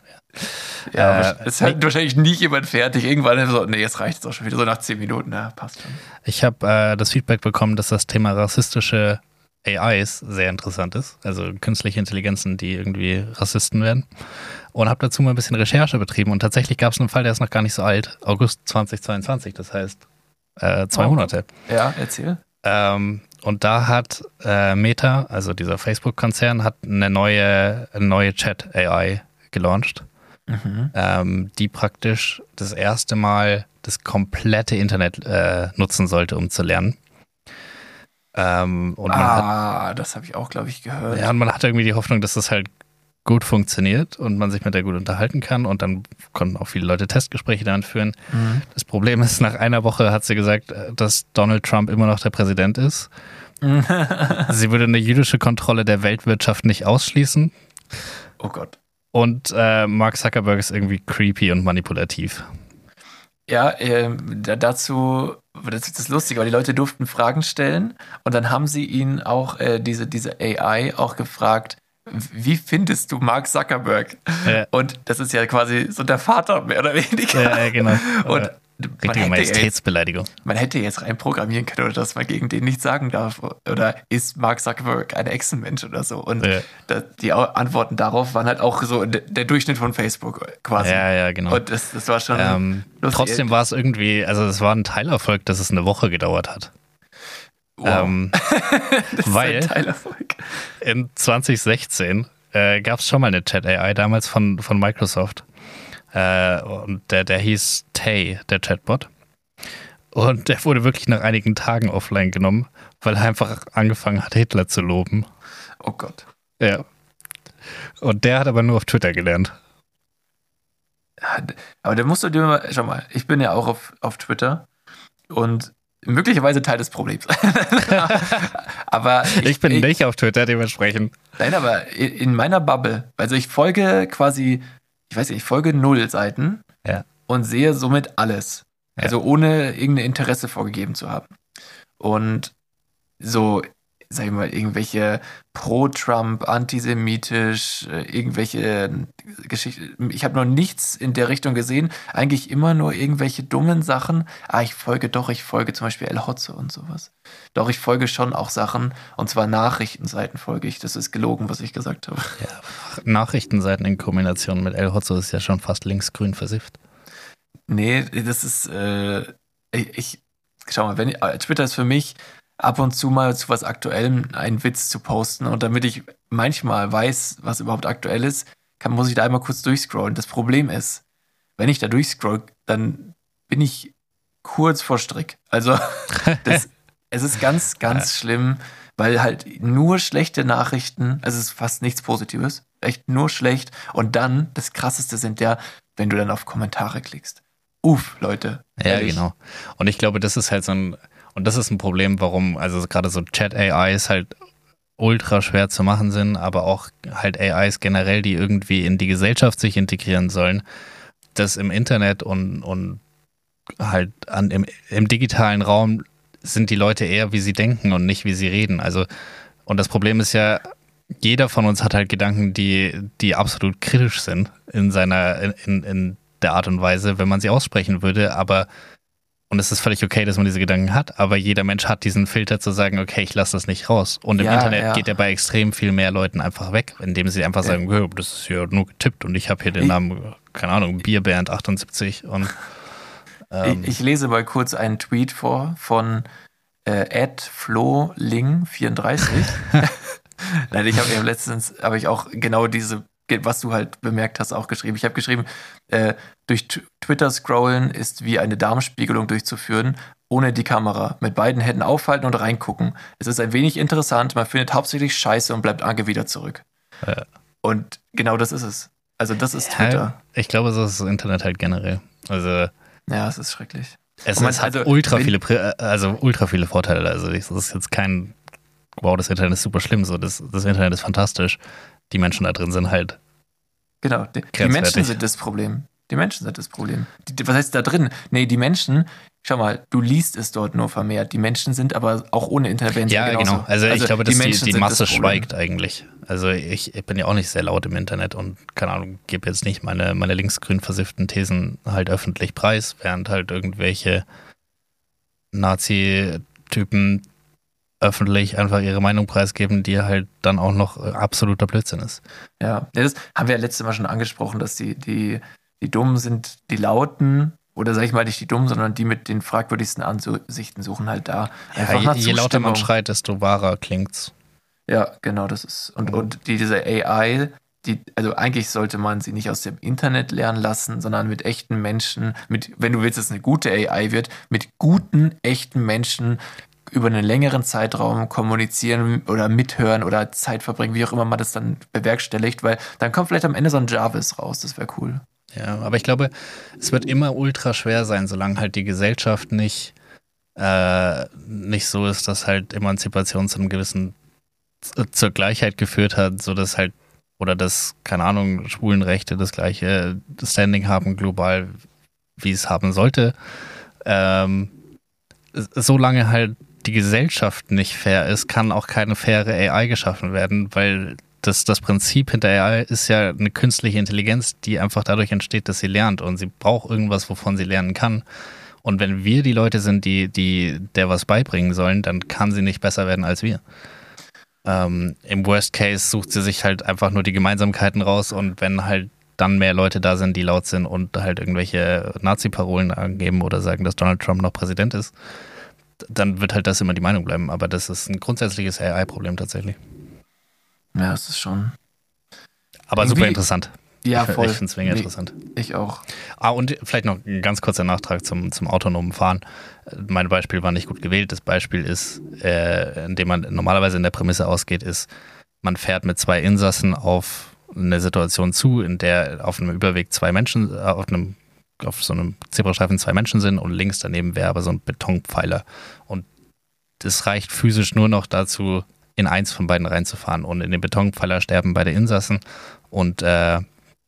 Ja, Äh, es hat wahrscheinlich nie jemand fertig. Irgendwann so, nee, jetzt reicht es auch schon wieder. So nach zehn Minuten, ja, passt schon. Ich habe äh, das Feedback bekommen, dass das Thema rassistische AIs sehr interessant ist. Also künstliche Intelligenzen, die irgendwie Rassisten werden. Und habe dazu mal ein bisschen Recherche betrieben. Und tatsächlich gab es einen Fall, der ist noch gar nicht so alt. August 2022, das heißt äh, zwei Oh. Monate. Ja, erzähl. Ähm, und da hat äh, Meta, also dieser Facebook-Konzern, hat eine neue, eine neue Chat-AI gelauncht Mhm. ähm, die praktisch das erste Mal das komplette Internet äh, nutzen sollte, um zu lernen. Ähm, und, man hat, Ah, das habe ich auch, glaube ich, gehört. ja, und man hatte irgendwie die Hoffnung, dass das halt gut funktioniert und man sich mit der gut unterhalten kann. Und dann konnten auch viele Leute Testgespräche damit führen. Mhm. Das Problem ist, nach einer Woche hat sie gesagt, äh, dass Donald Trump immer noch der Präsident ist. Sie würde eine jüdische Kontrolle der Weltwirtschaft nicht ausschließen. oh Gott. Und äh, Mark Zuckerberg ist irgendwie creepy und manipulativ. Ja, da, dazu, das ist das Lustige, weil die Leute durften Fragen stellen und dann haben sie ihn auch, äh, diese, diese AI, auch gefragt, wie findest du Mark Zuckerberg? Ja. Und das ist ja quasi so der Vater, mehr oder weniger. Ja, ja, genau. Und Äh, man Richtige hätte, jetzt, Majestätsbeleidigung. man hätte jetzt rein programmieren können, oder dass man gegen den nichts sagen darf. Oder ist Mark Zuckerberg ein Echsenmensch oder so? Und Ja. da, die Antworten darauf waren halt auch so der, Durchschnitt von Facebook quasi. Ja, ja, genau. Und das, das war schon Ähm, lustig. trotzdem war es irgendwie, also es war ein Teilerfolg, dass es eine Woche gedauert hat. Wow. Ähm, weil- in 2016 äh, gab es schon mal eine Chat-AI, damals von, von Microsoft. Äh, und der, der hieß Tay, der Chatbot. Und der wurde wirklich nach einigen Tagen offline genommen, weil er einfach angefangen hat, Hitler zu loben. Oh Gott. Ja. Und der hat aber nur auf Twitter gelernt. Aber da musst du dir mal, schau mal, ich bin ja auch auf, auf Twitter und möglicherweise Teil des Problems. aber ich, ich bin ich, nicht auf Twitter dementsprechend. Nein, aber in meiner Bubble, also ich folge quasi, ich weiß nicht, ich folge null Seiten ja. und sehe somit alles. Ja. Also ohne irgendein Interesse vorgegeben zu haben. Und so sag ich mal, irgendwelche pro-Trump, antisemitisch, äh, irgendwelche Geschichten. Ich habe noch nichts in der Richtung gesehen. Eigentlich immer nur irgendwelche dummen Sachen. Ah, ich folge doch, ich folge zum Beispiel El Hotze und sowas. Doch, ich folge schon auch Sachen, und zwar Nachrichtenseiten folge ich. Das ist gelogen, was ich gesagt habe. Ja, Nachrichtenseiten in Kombination mit El Hotze ist ja schon fast linksgrün versifft. Nee, das ist, äh, ich, ich schau mal, wenn, äh, Twitter ist für mich ab und zu mal zu was Aktuellem einen Witz zu posten. Und damit ich manchmal weiß, was überhaupt aktuell ist, kann, muss ich da einmal kurz durchscrollen. Das Problem ist, wenn ich da durchscroll, dann bin ich kurz vor Strick. Also das, es ist ganz, ganz schlimm, weil halt nur schlechte Nachrichten, also es ist fast nichts Positives, echt nur schlecht. Und dann, das Krasseste sind ja, wenn du dann auf Kommentare klickst. Uff, Leute. Ja, ehrlich. genau. Und ich glaube, das ist halt so ein, und das ist ein Problem, warum, also gerade so Chat-AIs halt ultra schwer zu machen sind, aber auch halt AIs generell, die irgendwie in die Gesellschaft sich integrieren sollen, das im Internet und, und halt an, im, im digitalen Raum sind die Leute eher, wie sie denken und nicht, wie sie reden. Also, und das Problem ist ja, jeder von uns hat halt Gedanken, die, die absolut kritisch sind in seiner, in, in der Art und Weise, wenn man sie aussprechen würde, aber und es ist völlig okay, dass man diese Gedanken hat, aber jeder Mensch hat diesen Filter zu sagen, okay, ich lasse das nicht raus. Und im ja, Internet ja. geht er bei extrem viel mehr Leuten einfach weg, indem sie einfach sagen, ja. das ist hier nur getippt und ich habe hier den Namen, keine Ahnung, Bierband 78 und ähm, ich, ich, lese mal kurz einen Tweet vor von äh, floling34. Nein, ich habe ja letztens, habe ich auch genau diese was du halt bemerkt hast, auch geschrieben. Ich habe geschrieben, äh, durch Twitter scrollen ist wie eine Darmspiegelung durchzuführen, ohne die Kamera. Mit beiden Händen aufhalten und reingucken. Es ist ein wenig interessant, man findet hauptsächlich Scheiße und bleibt angewidert zurück. Ja. Und genau das ist es. Also das ist Twitter. Ja, ich glaube, so ist das Internet halt generell. Also ja, es ist schrecklich. Es, es hat also, ultra viele, also ultra viele Vorteile. Also das ist jetzt kein, wow, das Internet ist super schlimm. So, das, das Internet ist fantastisch die Menschen da drin sind halt. Genau, die, die Menschen sind das Problem. Die Menschen sind das Problem. Die, was heißt da drin? Nee, die Menschen, schau mal, du liest es dort nur vermehrt. Die Menschen sind aber auch ohne Intervention. Ja, genauso. genau. Also, also, ich glaube, dass die, die, die Masse schweigt eigentlich. Also ich, ich, bin ja auch nicht sehr laut im Internet und keine Ahnung, gebe jetzt nicht meine, meine linksgrün versifften Thesen halt öffentlich preis, während halt irgendwelche Nazi-Typen öffentlich einfach ihre Meinung preisgeben, die halt dann auch noch äh, absoluter Blödsinn ist. Ja, das haben wir ja letztes Mal schon angesprochen, dass die, die, die Dummen sind die Lauten, oder sag ich mal nicht die Dummen, sondern die mit den fragwürdigsten Ansichten suchen halt da. Einfach ja, je, je lauter man schreit, desto wahrer klingt's. Ja, genau, das ist. Und, mhm. und die, diese AI, die, also eigentlich sollte man sie nicht aus dem Internet lernen lassen, sondern mit echten Menschen, mit, wenn du willst, dass es eine gute AI wird, mit guten, echten Menschen, über einen längeren Zeitraum kommunizieren oder mithören oder Zeit verbringen, wie auch immer man das dann bewerkstelligt, weil dann kommt vielleicht am Ende so ein Jarvis raus, das wäre cool. Ja, aber ich glaube, es wird immer ultra schwer sein, solange halt die Gesellschaft nicht, äh, nicht so ist, dass halt Emanzipation zu einem gewissen zur Gleichheit geführt hat, so dass halt oder dass, keine Ahnung, Schwulenrechte das gleiche Standing haben global, wie es haben sollte. Ähm, solange halt die Gesellschaft nicht fair ist, kann auch keine faire AI geschaffen werden, weil das, das Prinzip hinter AI ist ja eine künstliche Intelligenz, die einfach dadurch entsteht, dass sie lernt und sie braucht irgendwas, wovon sie lernen kann. Und wenn wir die Leute sind, die, die der was beibringen sollen, dann kann sie nicht besser werden als wir. Ähm, Im Worst Case sucht sie sich halt einfach nur die Gemeinsamkeiten raus und wenn halt dann mehr Leute da sind, die laut sind und halt irgendwelche Nazi-Parolen angeben oder sagen, dass Donald Trump noch Präsident ist, dann wird halt das immer die Meinung bleiben. Aber das ist ein grundsätzliches AI-Problem tatsächlich. Ja, es ist schon. Aber super interessant. Ja, voll. Ich finde es mega nee, interessant. Ich auch. Ah, und vielleicht noch ein ganz kurzer Nachtrag zum, zum autonomen Fahren. Mein Beispiel war nicht gut gewählt. Das Beispiel ist, äh, in dem man normalerweise in der Prämisse ausgeht, ist, man fährt mit zwei Insassen auf eine Situation zu, in der auf einem Überweg zwei Menschen, äh, auf einem auf so einem Zebrastreifen zwei Menschen sind und links daneben wäre aber so ein Betonpfeiler. Und es reicht physisch nur noch dazu, in eins von beiden reinzufahren. Und in den Betonpfeiler sterben beide Insassen und äh,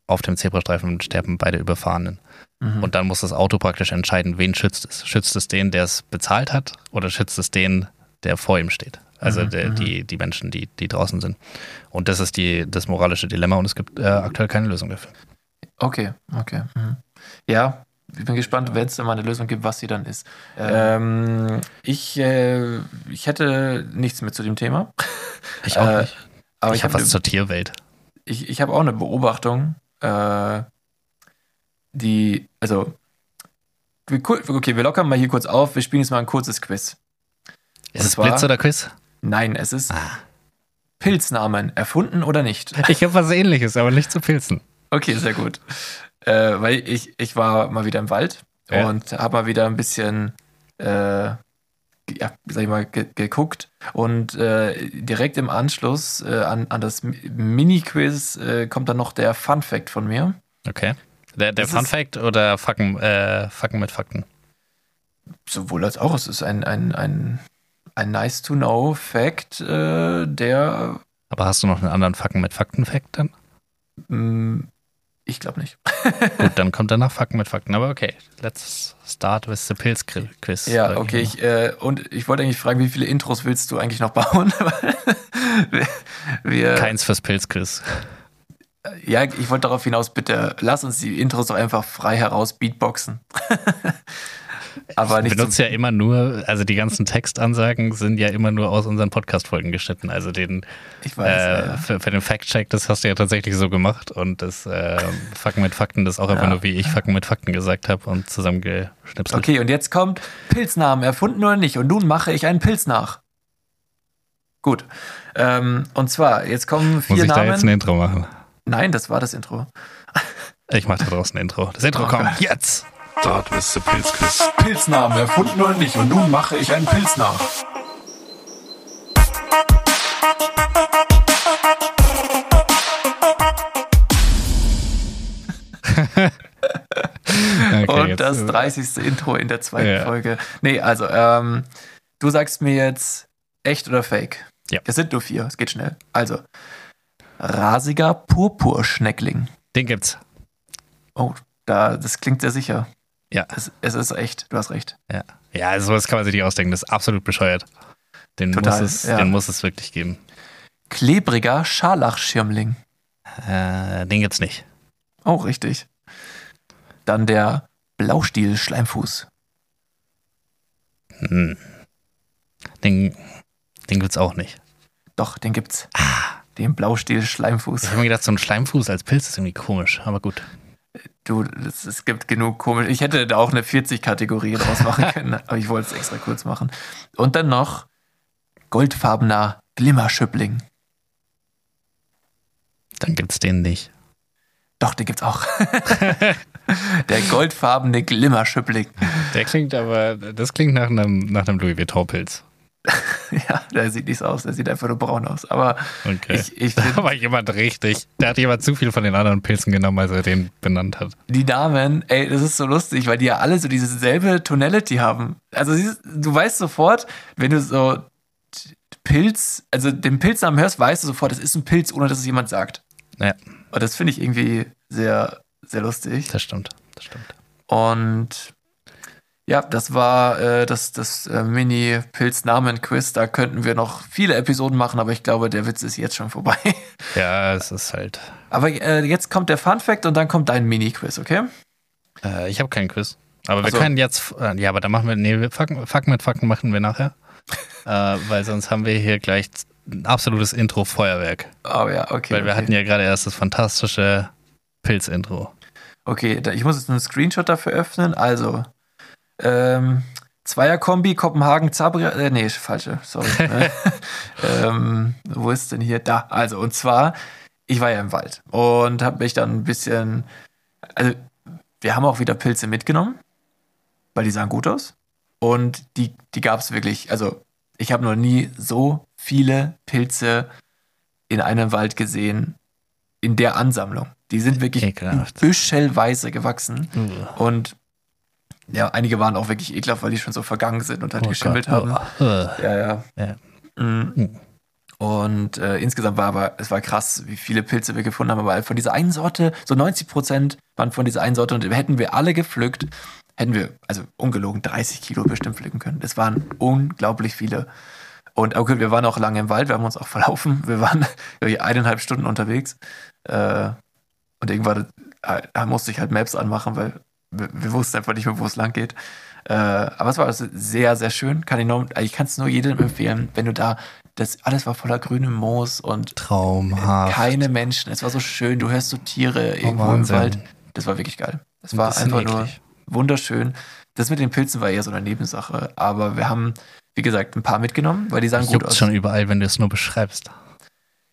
auf dem Zebrastreifen sterben beide Überfahrenen. Mhm. Und dann muss das Auto praktisch entscheiden, wen schützt es. Schützt es den, der es bezahlt hat, oder schützt es den, der vor ihm steht? Also mhm. der, mhm. die, die Menschen, die, die draußen sind. Und das ist die, das moralische Dilemma und es gibt äh, aktuell keine Lösung dafür. Okay, okay. Mhm. Ja, ich bin gespannt, wenn es mal eine Lösung gibt, was sie dann ist. Ähm, ich, äh, ich hätte nichts mehr zu dem Thema. Ich auch äh, nicht. Aber ich, ich habe was zur Tierwelt. Ich, ich habe auch eine Beobachtung, äh, die, also, okay, wir lockern mal hier kurz auf. Wir spielen jetzt mal ein kurzes Quiz. Ist es Blitz oder Quiz? Nein, es ist ah. Pilznamen. Erfunden oder nicht? Ich habe was ähnliches, aber nicht zu Pilzen. Okay, sehr gut. Äh, weil ich, ich war mal wieder im Wald ja. und habe mal wieder ein bisschen, äh, ja, sag ich mal, ge geguckt. Und äh, direkt im Anschluss äh, an, an das Mini-Quiz äh, kommt dann noch der Fun-Fact von mir. Okay. Der, der Fun-Fact oder Facken, äh, Facken mit Fakten? Sowohl als auch. Es ist ein, ein, ein, ein nice-to-know-Fact, der. Aber hast du noch einen anderen Facken mit Fakten-Fact dann? Ich glaube nicht. Gut, dann kommt danach Fakten mit Fakten. Aber okay, let's start with the Pilz Quiz. Ja, okay. Ich, äh, und ich wollte eigentlich fragen, wie viele Intros willst du eigentlich noch bauen? wir, wir, Keins fürs Pilz Quiz. Ja, ich wollte darauf hinaus, bitte lass uns die Intros doch einfach frei heraus beatboxen. Aber nicht benutzt ja immer nur, also die ganzen Textansagen sind ja immer nur aus unseren Podcast-Folgen geschnitten. Also den ich weiß, äh, ja. für, für, den Fact-Check, das hast du ja tatsächlich so gemacht und das äh, Facken mit Fakten, das auch ja. einfach nur, wie ich Facken mit Fakten gesagt habe und zusammengeschnipselt. Okay, und jetzt kommt Pilznamen, erfunden oder nicht? Und nun mache ich einen Pilz nach. Gut. Ähm, und zwar, jetzt kommen vier Namen. Muss ich Namen. da jetzt ein Intro machen? Nein, das war das Intro. Ich mache da draußen ein Intro. Das Intro oh, kommt Gott. jetzt. Start with the Pilzquiz. Pilznamen erfunden oder nicht? Und nun mache ich einen Pilz nach. okay, und das 30. Intro in der zweiten ja. Folge. Nee, also, ähm, du sagst mir jetzt echt oder fake. Ja. Es sind nur vier, es geht schnell. Also, rasiger Purpurschneckling. Den gibt's. Oh, da, das klingt sehr sicher. Ja. Es, es, ist echt, du hast recht. Ja, ja also sowas kann man sich nicht ausdenken. Das ist absolut bescheuert. Den, Total, muss, es, ja. den muss es wirklich geben. Klebriger Scharlachschirmling. Äh, den gibt's nicht. Oh, richtig. Dann der Blaustiel-Schleimfuß. Hm. Den, den gibt's auch nicht. Doch, den gibt's. Ah. Den Blaustiel-Schleimfuß. Ich habe mir gedacht, so ein Schleimfuß als Pilz ist irgendwie komisch, aber gut. Du, es, es gibt genug komisch. Ich hätte da auch eine 40-Kategorie draus machen können, aber ich wollte es extra kurz machen. Und dann noch goldfarbener Glimmerschüppling. Dann gibt's den nicht. Doch, den gibt's auch. Der goldfarbene Glimmerschüppling. Der klingt aber, das klingt nach einem, nach einem Louis Vuitton-Pilz. ja, der sieht nicht so aus, der sieht einfach nur braun aus. Aber okay. ich, ich da war jemand richtig. Der hat jemand zu viel von den anderen Pilzen genommen, als er den benannt hat. Die Namen, ey, das ist so lustig, weil die ja alle so dieselbe Tonality haben. Also du weißt sofort, wenn du so Pilz, also den Pilznamen hörst, weißt du sofort, das ist ein Pilz, ohne dass es jemand sagt. Ja. Und das finde ich irgendwie sehr, sehr lustig. Das stimmt, das stimmt. Und ja, das war äh, das, das äh, Mini-Pilz-Namen-Quiz. Da könnten wir noch viele Episoden machen, aber ich glaube, der Witz ist jetzt schon vorbei. Ja, es ist halt. Aber äh, jetzt kommt der Fun-Fact und dann kommt dein Mini-Quiz, okay? Äh, ich habe keinen Quiz. Aber wir so. können jetzt. Äh, ja, aber dann machen wir. Nee, Fakten, Fakten mit Fakten machen wir nachher. Äh, weil sonst haben wir hier gleich ein absolutes Intro-Feuerwerk. Oh ja, okay. Weil wir okay. hatten ja gerade erst das fantastische Pilz-Intro. Okay, ich muss jetzt einen Screenshot dafür öffnen. Also, ähm, Zweierkombi, Kopenhagen, Zabria, äh, nee, falsche, sorry. ähm, wo ist denn hier? Da, also, und zwar, ich war ja im Wald und habe mich dann ein bisschen, also, wir haben auch wieder Pilze mitgenommen, weil die sahen gut aus. Und die, die gab es wirklich, also, ich habe noch nie so viele Pilze in einem Wald gesehen in der Ansammlung. Die sind wirklich Ekelhaft. büschelweise gewachsen. Ugh. Und ja, einige waren auch wirklich ekelhaft, weil die schon so vergangen sind und halt Oh geschimmelt Gott. haben. Ugh. Ja, ja. Ja. Mhm. Mhm. Und äh, insgesamt war aber, es war krass, wie viele Pilze wir gefunden haben. Aber von dieser einen Sorte, so 90 Prozent waren von dieser einen Sorte. Und hätten wir alle gepflückt, hätten wir, also ungelogen, 30 Kilo bestimmt pflücken können. Es waren unglaublich viele. Und okay, wir waren auch lange im Wald, wir haben uns auch verlaufen. Wir waren eineinhalb Stunden unterwegs. Äh, und irgendwann äh, musste ich halt Maps anmachen, weil wir, wussten einfach nicht mehr, wo es lang geht. Äh, aber es war also sehr, sehr schön. Kann ich nur, ich kann es nur jedem empfehlen, wenn du da, das alles war voller grünem Moos und Traumhaft. keine Menschen. Es war so schön. Du hörst so Tiere irgendwo im Wahnsinn. Wald. Das war wirklich geil. Es war einfach nur eklig. wunderschön. Das mit den Pilzen war eher so eine Nebensache. Aber wir haben, wie gesagt, ein paar mitgenommen, weil die sahen gut Juckt aus. schon überall, wenn du es nur beschreibst.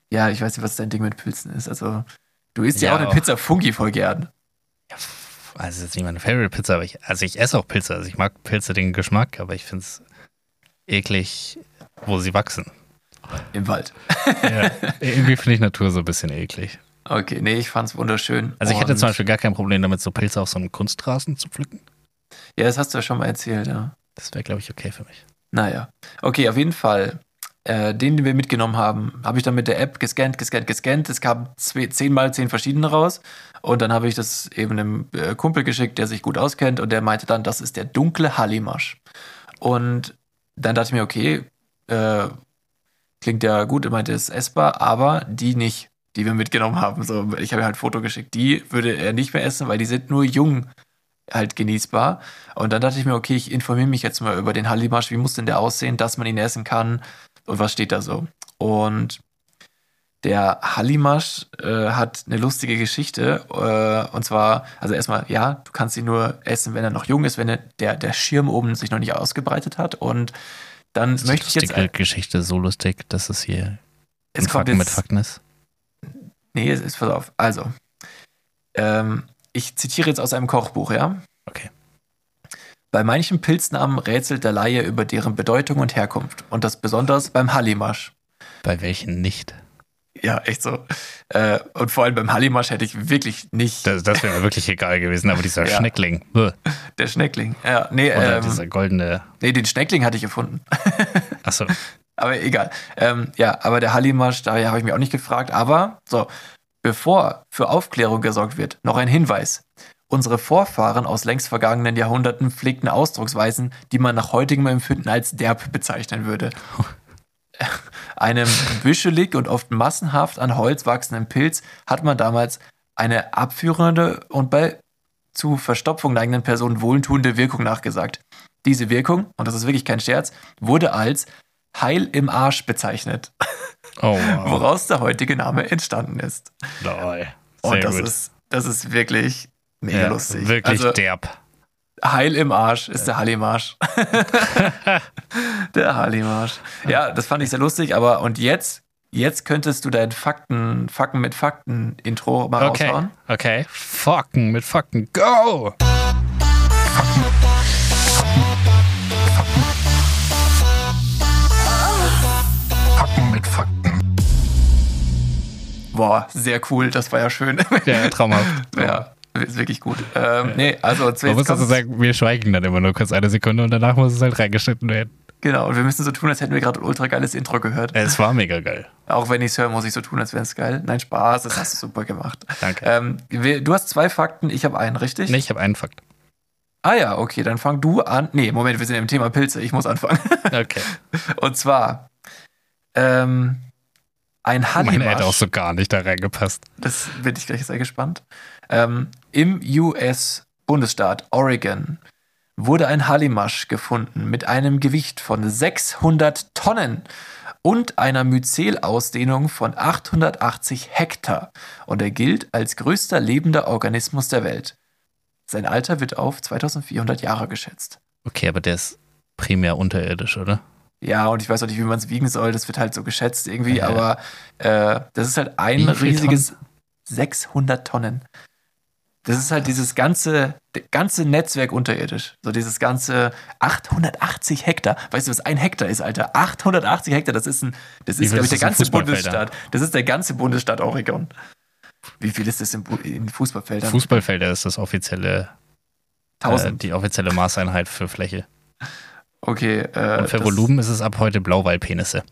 Ja, ich weiß nicht, was dein Ding mit Pilzen ist. Also, du isst ja, Ja, auch eine. Pizza Fungi voll gern. Ja, also, es ist jetzt nicht meine Favorite Pizza, aber ich, also ich esse auch Pilze. Also, ich mag Pilze den Geschmack, aber ich finde es eklig, wo sie wachsen. Im Wald. Ja, irgendwie finde ich Natur so ein bisschen eklig. Okay, nee, ich fand's wunderschön. Also, ich hätte zum Beispiel gar kein Problem damit, so Pilze auf so einem Kunstrasen zu pflücken. Ja, das hast du ja schon mal erzählt, ja. Das wäre, glaube ich, okay für mich. Naja. Okay, auf jeden Fall. Äh, den, den wir mitgenommen haben, habe ich dann mit der App gescannt, gescannt, gescannt. Es kamen zwei- zehn mal zehn verschiedene raus. Und dann habe ich das eben einem äh, Kumpel geschickt, der sich gut auskennt. Und der meinte dann, das ist der dunkle Hallimasch. Und dann dachte ich mir, okay, äh, klingt ja gut. Er meinte, es ist essbar, aber die nicht, die wir mitgenommen haben. So, ich habe ihm halt ein Foto geschickt. Die würde er nicht mehr essen, weil die sind nur jung halt genießbar. Und dann dachte ich mir, okay, ich informiere mich jetzt mal über den Hallimasch. Wie muss denn der aussehen, dass man ihn essen kann? Und was steht da so? Und der Hallimasch äh, hat eine lustige Geschichte. Äh, und zwar, also erstmal, ja, du kannst ihn nur essen, wenn er noch jung ist, wenn er, der, der Schirm oben sich noch nicht ausgebreitet hat. Und dann Das ist möchte ich die jetzt. lustige Geschichte so lustig, dass es hier Es kommt Fakten mit jetzt, Fakten ist. Nee, es ist, pass auf. Also, ähm, ich zitiere jetzt aus einem Kochbuch, ja? Okay. Bei manchen Pilznamen rätselt der Laie über deren Bedeutung und Herkunft. Und das besonders beim Hallimasch. Bei welchen nicht? Ja, echt so. Äh, und vor allem beim Hallimasch hätte ich wirklich nicht Das, das wäre mir wirklich egal gewesen, aber dieser Ja. Schneckling. Bäh. der Schneckling. Ja, nee, Oder ähm, dieser goldene. nee, den Schneckling hatte ich erfunden. Achso, Aber egal. Ähm, ja, aber der Hallimasch, da habe ich mich auch nicht gefragt. Aber so, bevor für Aufklärung gesorgt wird, noch ein Hinweis. Unsere Vorfahren aus längst vergangenen Jahrhunderten pflegten Ausdrucksweisen, die man nach heutigem Empfinden als derb bezeichnen würde. Einem büschelig und oft massenhaft an Holz wachsenden Pilz hat man damals eine abführende und bei zu Verstopfung neigenden Personen wohltuende Wirkung nachgesagt. Diese Wirkung, und das ist wirklich kein Scherz, wurde als Heil im Arsch bezeichnet, oh wow. woraus der heutige Name entstanden ist. Lol. Und Sehr das gut. ist, das ist wirklich mega ja, lustig. Wirklich also, derb. Heil im Arsch ist der Hallimarsch. der Hallimarsch. Ja, das fand ich sehr lustig, aber und jetzt, jetzt könntest du dein Fakten, Fakten mit Fakten Intro mal Okay, raushauen. okay. Fucken mit Fakten. Go! Packen mit Fakten. Boah, sehr cool, das war ja schön. Ja, traumhaft. ja, ist wirklich gut. Ähm, nee, also Man jetzt muss also sagen, wir schweigen dann immer nur kurz eine Sekunde und danach muss es halt reingeschnitten werden. Genau, und wir müssen so tun, als hätten wir gerade ein ultra geiles Intro gehört. Es war mega geil. Auch wenn ich es höre, muss ich so tun, als wäre es geil. Nein, Spaß, das hast du super gemacht. Danke. Ähm, wir- du hast zwei Fakten, ich habe einen, richtig? Nee, ich habe einen Fakt. Ah ja, okay, dann fang du an. Nee, Moment, wir sind im Thema Pilze, ich muss anfangen. Okay. Und zwar, ähm, ein Meine hätte auch so gar nicht da reingepasst. das bin ich gleich sehr gespannt, ähm, im US-Bundesstaat Oregon wurde ein Hallimasch gefunden mit einem Gewicht von 600 Tonnen und einer Myzelausdehnung von 880 Hektar und er gilt als größter lebender Organismus der Welt. Sein Alter wird auf 2400 Jahre geschätzt. Okay, aber der ist primär unterirdisch, oder? Ja, und ich weiß auch nicht, wie man es wiegen soll. Das wird halt so geschätzt irgendwie, Äh. aber äh, das ist halt ein riesiges 600 Tonnen. Das ist halt dieses ganze, ganze Netzwerk unterirdisch. So dieses ganze 880 Hektar. Weißt du, was ein Hektar ist, Alter? 880 Hektar, das ist ein, das ist, glaube ich, der ganze? Bundesstaat. Das ist der ganze Bundesstaat Oregon. Wie viel ist das in, in Fußballfeldern? Fußballfelder ist das offizielle, äh, 1000. die offizielle Maßeinheit für Fläche. okay. Äh, Und für Volumen ist es ab heute Blauwallpenisse.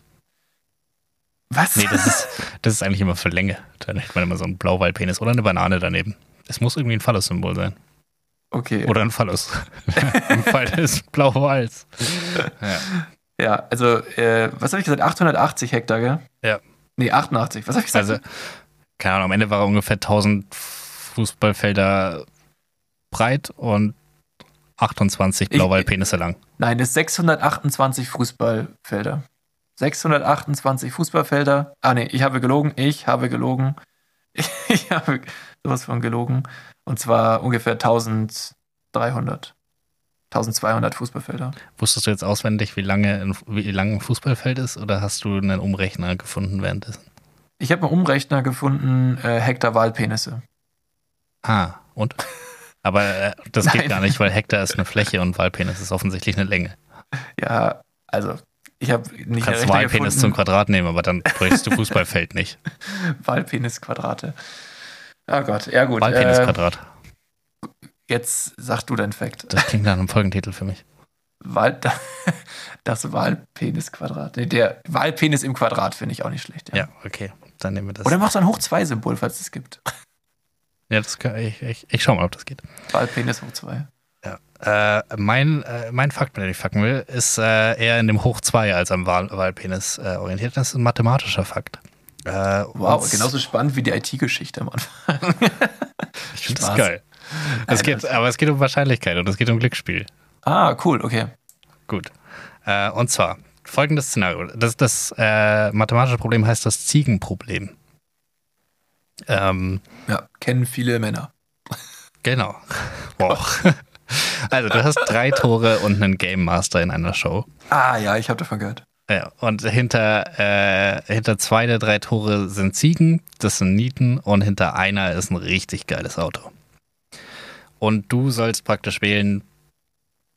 Was? Nee, das ist, das ist eigentlich immer für Länge. Dann hätte man immer so einen Blauwallpenis oder eine Banane daneben. Es muss irgendwie ein Phallus-Symbol sein. okay. Oder ein Phallus. Im Fall des Blauwalls. Ja. Ja, also, äh, was habe ich gesagt? 880 Hektar, gell? Ja. Nee, 88. Was habe ich gesagt? Also, keine Ahnung, am Ende war er ungefähr 1000 Fußballfelder breit und 28 Ich- Blauwallpenisse lang. Nein, das ist 628 Fußballfelder. 628 Fußballfelder. Ah, nee, ich habe gelogen. Ich habe gelogen. Ich habe sowas von gelogen. Und zwar ungefähr 1300. 1200 Fußballfelder. Wusstest du jetzt auswendig, wie lange ein, wie lang ein Fußballfeld ist oder hast du einen Umrechner gefunden währenddessen? Ich habe einen Umrechner gefunden, äh, Hektar Wahlpenisse. Ah, und? Aber äh, das geht gar nicht, weil Hektar ist eine Fläche und Wahlpenis ist offensichtlich eine Länge. Ja, also, ich habe Du nicht kannst Wahlpenis zum gefunden. Quadrat nehmen, aber dann bräuchst du Fußballfeld nicht. Wahlpenisquadrate. Oh Gott, ja gut. Äh, Wahlpenisquadrat. jetzt sag du dein Fact. Das klingt nach einem Folgentitel für mich. Wahl, das Wahlpenisquadrat. Nee, der Wahlpenis im Quadrat finde ich auch nicht schlecht. Ja. Ja, okay. Dann nehmen wir das. Oder mach so ein Hoch-2-Symbol, falls es gibt. Ja, das kann ich, ich, ich schau mal, ob das geht. Wahlpenis hoch 2. Äh, mein, äh, mein Fakt, mit dem ich fucken will, ist äh, eher in dem Hoch 2 als am Wahl Wahlpenis äh, orientiert. Das ist ein mathematischer Fakt. Äh, Wow, genauso spannend wie die IT-Geschichte am Anfang. Ich finde das geil. Es geht, aber es geht um Wahrscheinlichkeit und es geht um Glücksspiel. ah, cool, okay. Gut. Äh, und zwar folgendes Szenario. Das, das mathematische Problem heißt das Ziegenproblem. Ähm, Ja, kennen viele Männer. genau. Wow. Also, du hast drei Tore und einen Game Master in einer Show. Ah, ja, ich habe davon gehört. Ja, und hinter, äh, hinter zwei der drei Tore sind Ziegen, das sind Nieten, und hinter einer ist ein richtig geiles Auto. Und du sollst praktisch wählen,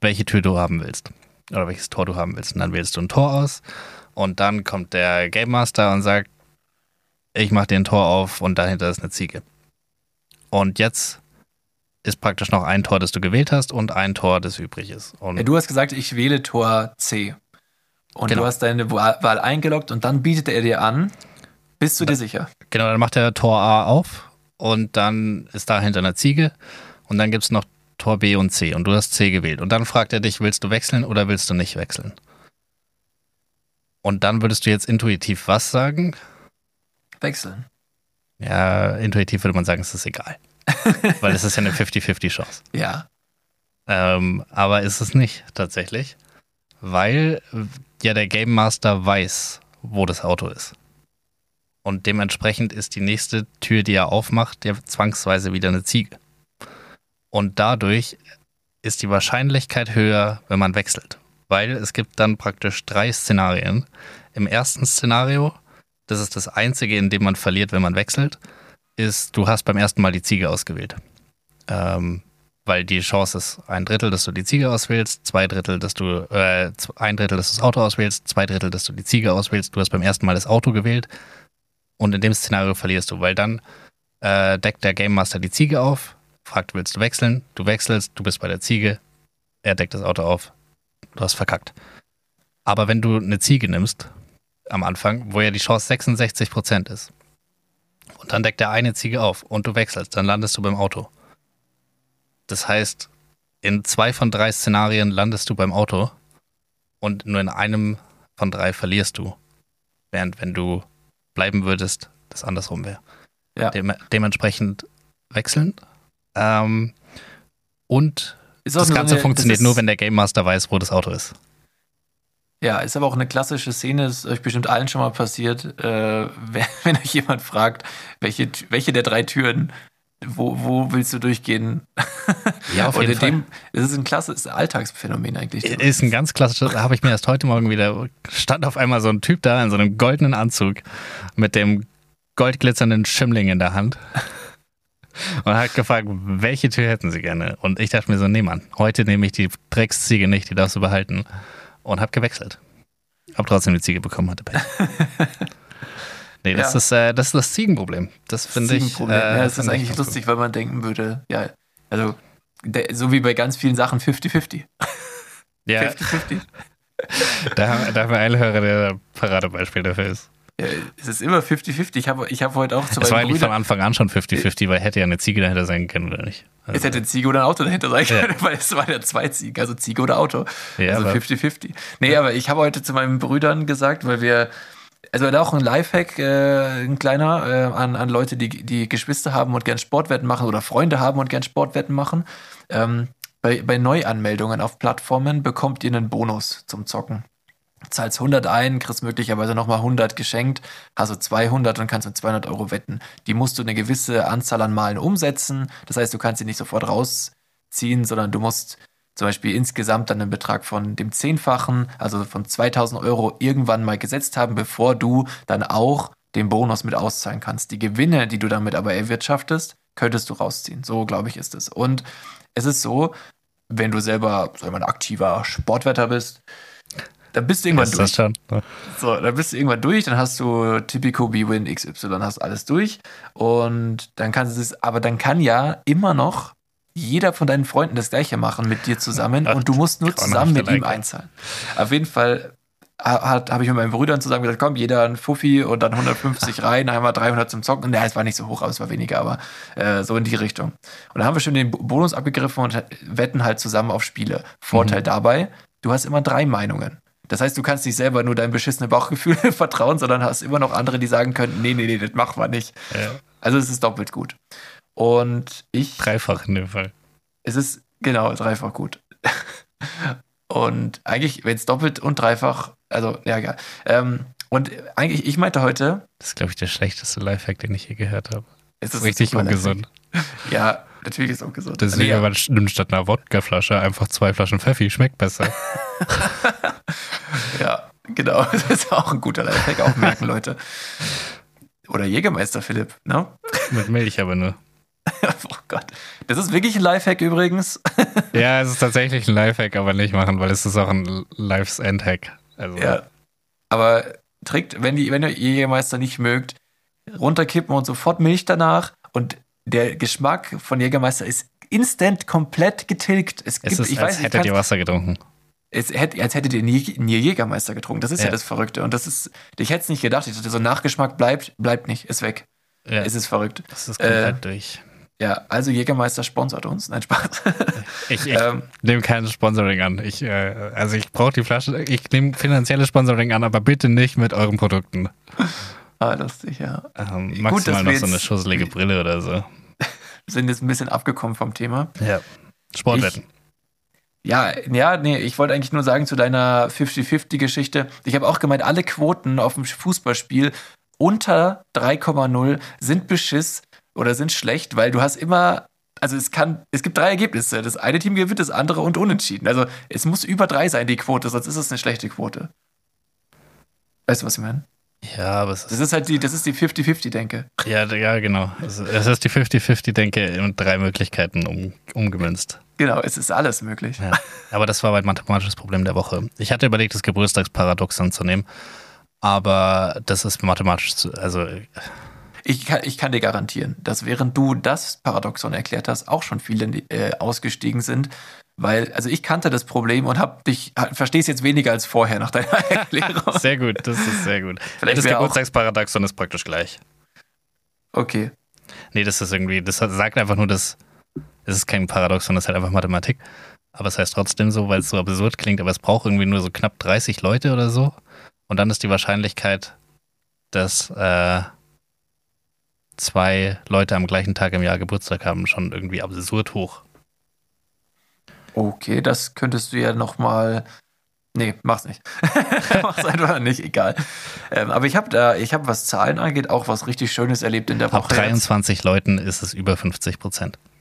welche Tür du haben willst. Oder welches Tor du haben willst. Und dann wählst du ein Tor aus. Und dann kommt der Game Master und sagt, ich mach dir ein Tor auf und dahinter ist eine Ziege. Und jetzt ist praktisch noch ein Tor, das du gewählt hast und ein Tor, das übrig ist. Und Ja, du hast gesagt, ich wähle Tor C. Und Genau. du hast deine Wahl eingeloggt und dann bietet er dir an. Bist du dir sicher? Genau, dann macht er Tor A auf und dann ist dahinter eine Ziege und dann gibt es noch Tor B und C und du hast C gewählt. Und dann fragt er dich, willst du wechseln oder willst du nicht wechseln? Und dann würdest du jetzt intuitiv was sagen? Wechseln. Ja, intuitiv würde man sagen, es ist egal. Weil es ist ja eine 50-50 Chance. Ja. Ähm, aber ist es nicht tatsächlich, weil ja der Game Master weiß, wo das Auto ist. Und dementsprechend ist die nächste Tür, die er aufmacht, ja zwangsweise wieder eine Ziege. Und dadurch ist die Wahrscheinlichkeit höher, wenn man wechselt. Weil es gibt dann praktisch drei Szenarien. Im ersten Szenario, das ist das einzige, in dem man verliert, wenn man wechselt, ist, du hast beim ersten Mal die Ziege ausgewählt. Ähm, weil die Chance ist ein Drittel, dass du die Ziege auswählst, zwei Drittel, dass du, äh, ein Drittel, dass du das Auto auswählst, zwei Drittel, dass du die Ziege auswählst. Du hast beim ersten Mal das Auto gewählt und in dem Szenario verlierst du, weil dann äh, deckt der Game Master die Ziege auf, fragt, willst du wechseln? Du wechselst, du bist bei der Ziege, er deckt das Auto auf, du hast verkackt. Aber wenn du eine Ziege nimmst am Anfang, wo ja die Chance 66% ist, und dann deckt der eine Ziege auf und du wechselst, dann landest du beim Auto. Das heißt, in zwei von drei Szenarien landest du beim Auto und nur in einem von drei verlierst du. Während wenn du bleiben würdest, das andersrum wäre. Ja. Dem, dementsprechend wechseln. Ähm, und das Ganze eine- funktioniert das nur, wenn der Game Master weiß, wo das Auto ist. Ja, ist aber auch eine klassische Szene, ist euch bestimmt allen schon mal passiert, äh, wenn, wenn euch jemand fragt, welche, welche der drei Türen, wo, wo willst du durchgehen? Ja, auf jeden Fall. dem, das ist ein klassisches Alltagsphänomen eigentlich. Ist ein ganz klassisches, da habe ich mir erst heute Morgen wieder, stand auf einmal so ein Typ da in so einem goldenen Anzug mit dem goldglitzernden Schimmling in der Hand und hat gefragt, welche Tür hätten sie gerne? Und ich dachte mir so, nee Mann, heute nehme ich die Drecksziege nicht, die darfst du behalten und habe gewechselt. Hab trotzdem die Ziege bekommen, hatte Pech. Nee, das, Ja. ist, äh, das ist das Ziegenproblem. Das finde ich. Äh, ja, es ist eigentlich lustig, weil man denken würde, ja, also so wie bei ganz vielen Sachen 50-50. gut. Ja, 50-50. da, haben- da haben wir einen Hörer, der ein Paradebeispiel dafür ist. Ja, es ist immer 50-50. Ich habe ich hab heute auch zu Es war meinen eigentlich von Brüdern, Anfang an schon 50-50, weil hätte ja eine Ziege dahinter sein können, oder nicht? Also, es hätte ein Ziege oder ein Auto dahinter sein Ja. können, weil es waren ja zwei Ziegen, also Ziege oder Auto. Ja, also aber- 50-50. Nee, aber ich habe heute zu meinen Brüdern gesagt, weil wir, also da auch ein Lifehack, äh, ein kleiner, äh, an, an Leute, die, die Geschwister haben und gern Sportwetten machen oder Freunde haben und gern Sportwetten machen. Ähm, bei, bei Neuanmeldungen auf Plattformen bekommt ihr einen Bonus zum Zocken. Zahlst 100 ein, kriegst möglicherweise nochmal 100 geschenkt, hast du 200 und kannst mit 200 Euro wetten. Die musst du eine gewisse Anzahl an Malen umsetzen. Das heißt, du kannst sie nicht sofort rausziehen, sondern du musst zum Beispiel insgesamt dann einen Betrag von dem Zehnfachen, also von 2000 Euro irgendwann mal gesetzt haben, bevor du dann auch den Bonus mit auszahlen kannst. Die Gewinne, die du damit aber erwirtschaftest, könntest du rausziehen. So, glaube ich, ist es. Und es ist so, wenn du selber so ein aktiver Sportwetter bist, dann bist du irgendwann ist durch. schon? So, dann bist du irgendwann durch, dann hast du Typico B-Win XY, hast alles durch. Und dann kannst du es, aber dann kann ja immer noch jeder von deinen Freunden das gleiche machen mit dir zusammen und du musst nur zusammen mit ihm einzahlen. Auf jeden Fall ha- habe ich mit meinen Brüdern zusammen gesagt, komm, jeder ein Fuffi und dann 150 rein, einmal 300 zum Zocken. Und ja, es war nicht so hoch, aber es war weniger, aber äh, so in die Richtung. Und dann haben wir schon den Bo- Bonus abgegriffen und wetten halt zusammen auf Spiele. Vorteil Mhm. dabei, du hast immer drei Meinungen. Das heißt, du kannst nicht selber nur deinem beschissenen Bauchgefühl vertrauen, sondern hast immer noch andere, die sagen können, nee, nee, nee, das machen wir nicht. Ja, Also es ist doppelt gut. Und ich, dreifach in dem Fall. es ist genau dreifach gut. Und eigentlich, wenn es doppelt und dreifach, also ja, egal. Ähm, und eigentlich, ich meinte heute, Das ist, glaube ich, der schlechteste Lifehack, den ich je gehört habe. es ist Richtig ungesund. Ja, natürlich ist es ungesund. Deswegen, Nee, aber nimmt statt einer Wodkaflasche einfach zwei Flaschen Pfeffi, schmeckt besser. Ja, genau. Das ist auch ein guter Lifehack, auch merken Leute. Oder Jägermeister Philipp, ne? Mit Milch aber nur. Oh Gott. Das ist wirklich ein Lifehack übrigens. Ja, es ist tatsächlich ein Lifehack, aber nicht machen, weil es ist auch ein Life's End-Hack. Also, Ja. Aber trinkt, wenn, die, wenn ihr Jägermeister nicht mögt, runterkippen und sofort Milch danach. Und der Geschmack von Jägermeister ist instant komplett getilgt. Es, es gibt, ist, ich als weiß, hättet ihr Wasser getrunken. es hätte, als hättet ihr nie, nie Jägermeister getrunken. Das ist ja. Ja. das Verrückte. Und das ist, ich hätte es nicht gedacht. Ich dachte, so Nachgeschmack bleibt, bleibt nicht, ist weg. Ja, Es ist verrückt. das ist komplett äh, durch. Ja, also Jägermeister sponsert uns. Nein, Spaß. Ich, ich ähm, nehme kein Sponsoring an. Ich, äh, also ich brauche die Flasche, ich nehme finanzielles Sponsoring an, aber bitte nicht mit euren Produkten. Ah, lustig, ja. Ähm, Gut, maximal wir noch so eine schusselige Brille oder so. Wir sind jetzt ein bisschen abgekommen vom Thema. Ja. Sportwetten. Ja, ja, nee, ich wollte eigentlich nur sagen zu deiner 50-50-Geschichte. Ich habe auch gemeint, alle Quoten auf dem Fußballspiel unter 3,0 sind Beschiss oder sind schlecht, weil du hast immer, also es kann, es gibt drei Ergebnisse. Das eine Team gewinnt, das andere und unentschieden. Also es muss über drei sein, die Quote, sonst ist es eine schlechte Quote. Weißt du, was ich meine? Ja, aber es Das ist, ist halt die, das ist die 50-50-Denke. ja, ja, genau. Es es ist die 50-50-Denke in drei Möglichkeiten um, umgemünzt. Genau, es ist alles möglich. Ja. Aber das war mein mathematisches Problem der Woche. Ich hatte überlegt, das Geburtstagsparadoxon zu nehmen, aber das ist mathematisch zu, also Ich kann, ich kann dir garantieren, dass während du das Paradoxon erklärt hast, auch schon viele äh, ausgestiegen sind. Weil, also ich kannte das Problem und hab dich, verstehe es jetzt weniger als vorher nach deiner Erklärung. sehr gut, das ist sehr gut. Vielleicht das Geburtstagsparadoxon ist praktisch gleich. Okay. Nee, das ist irgendwie, das sagt einfach nur, dass es ist kein Paradoxon, das ist halt einfach Mathematik. Aber es heißt trotzdem so, weil es so absurd klingt, aber es braucht irgendwie nur so knapp 30 Leute oder so. Und dann ist die Wahrscheinlichkeit, dass äh, zwei Leute am gleichen Tag im Jahr Geburtstag haben, schon irgendwie absurd hoch. Okay, das könntest du ja nochmal. Nee, mach's nicht. mach's einfach nicht, egal. Ähm, aber ich habe da, ich habe, was Zahlen angeht, auch was richtig Schönes erlebt in der Woche. Ab 23 Leuten ist es über 50 Prozent. Jetzt.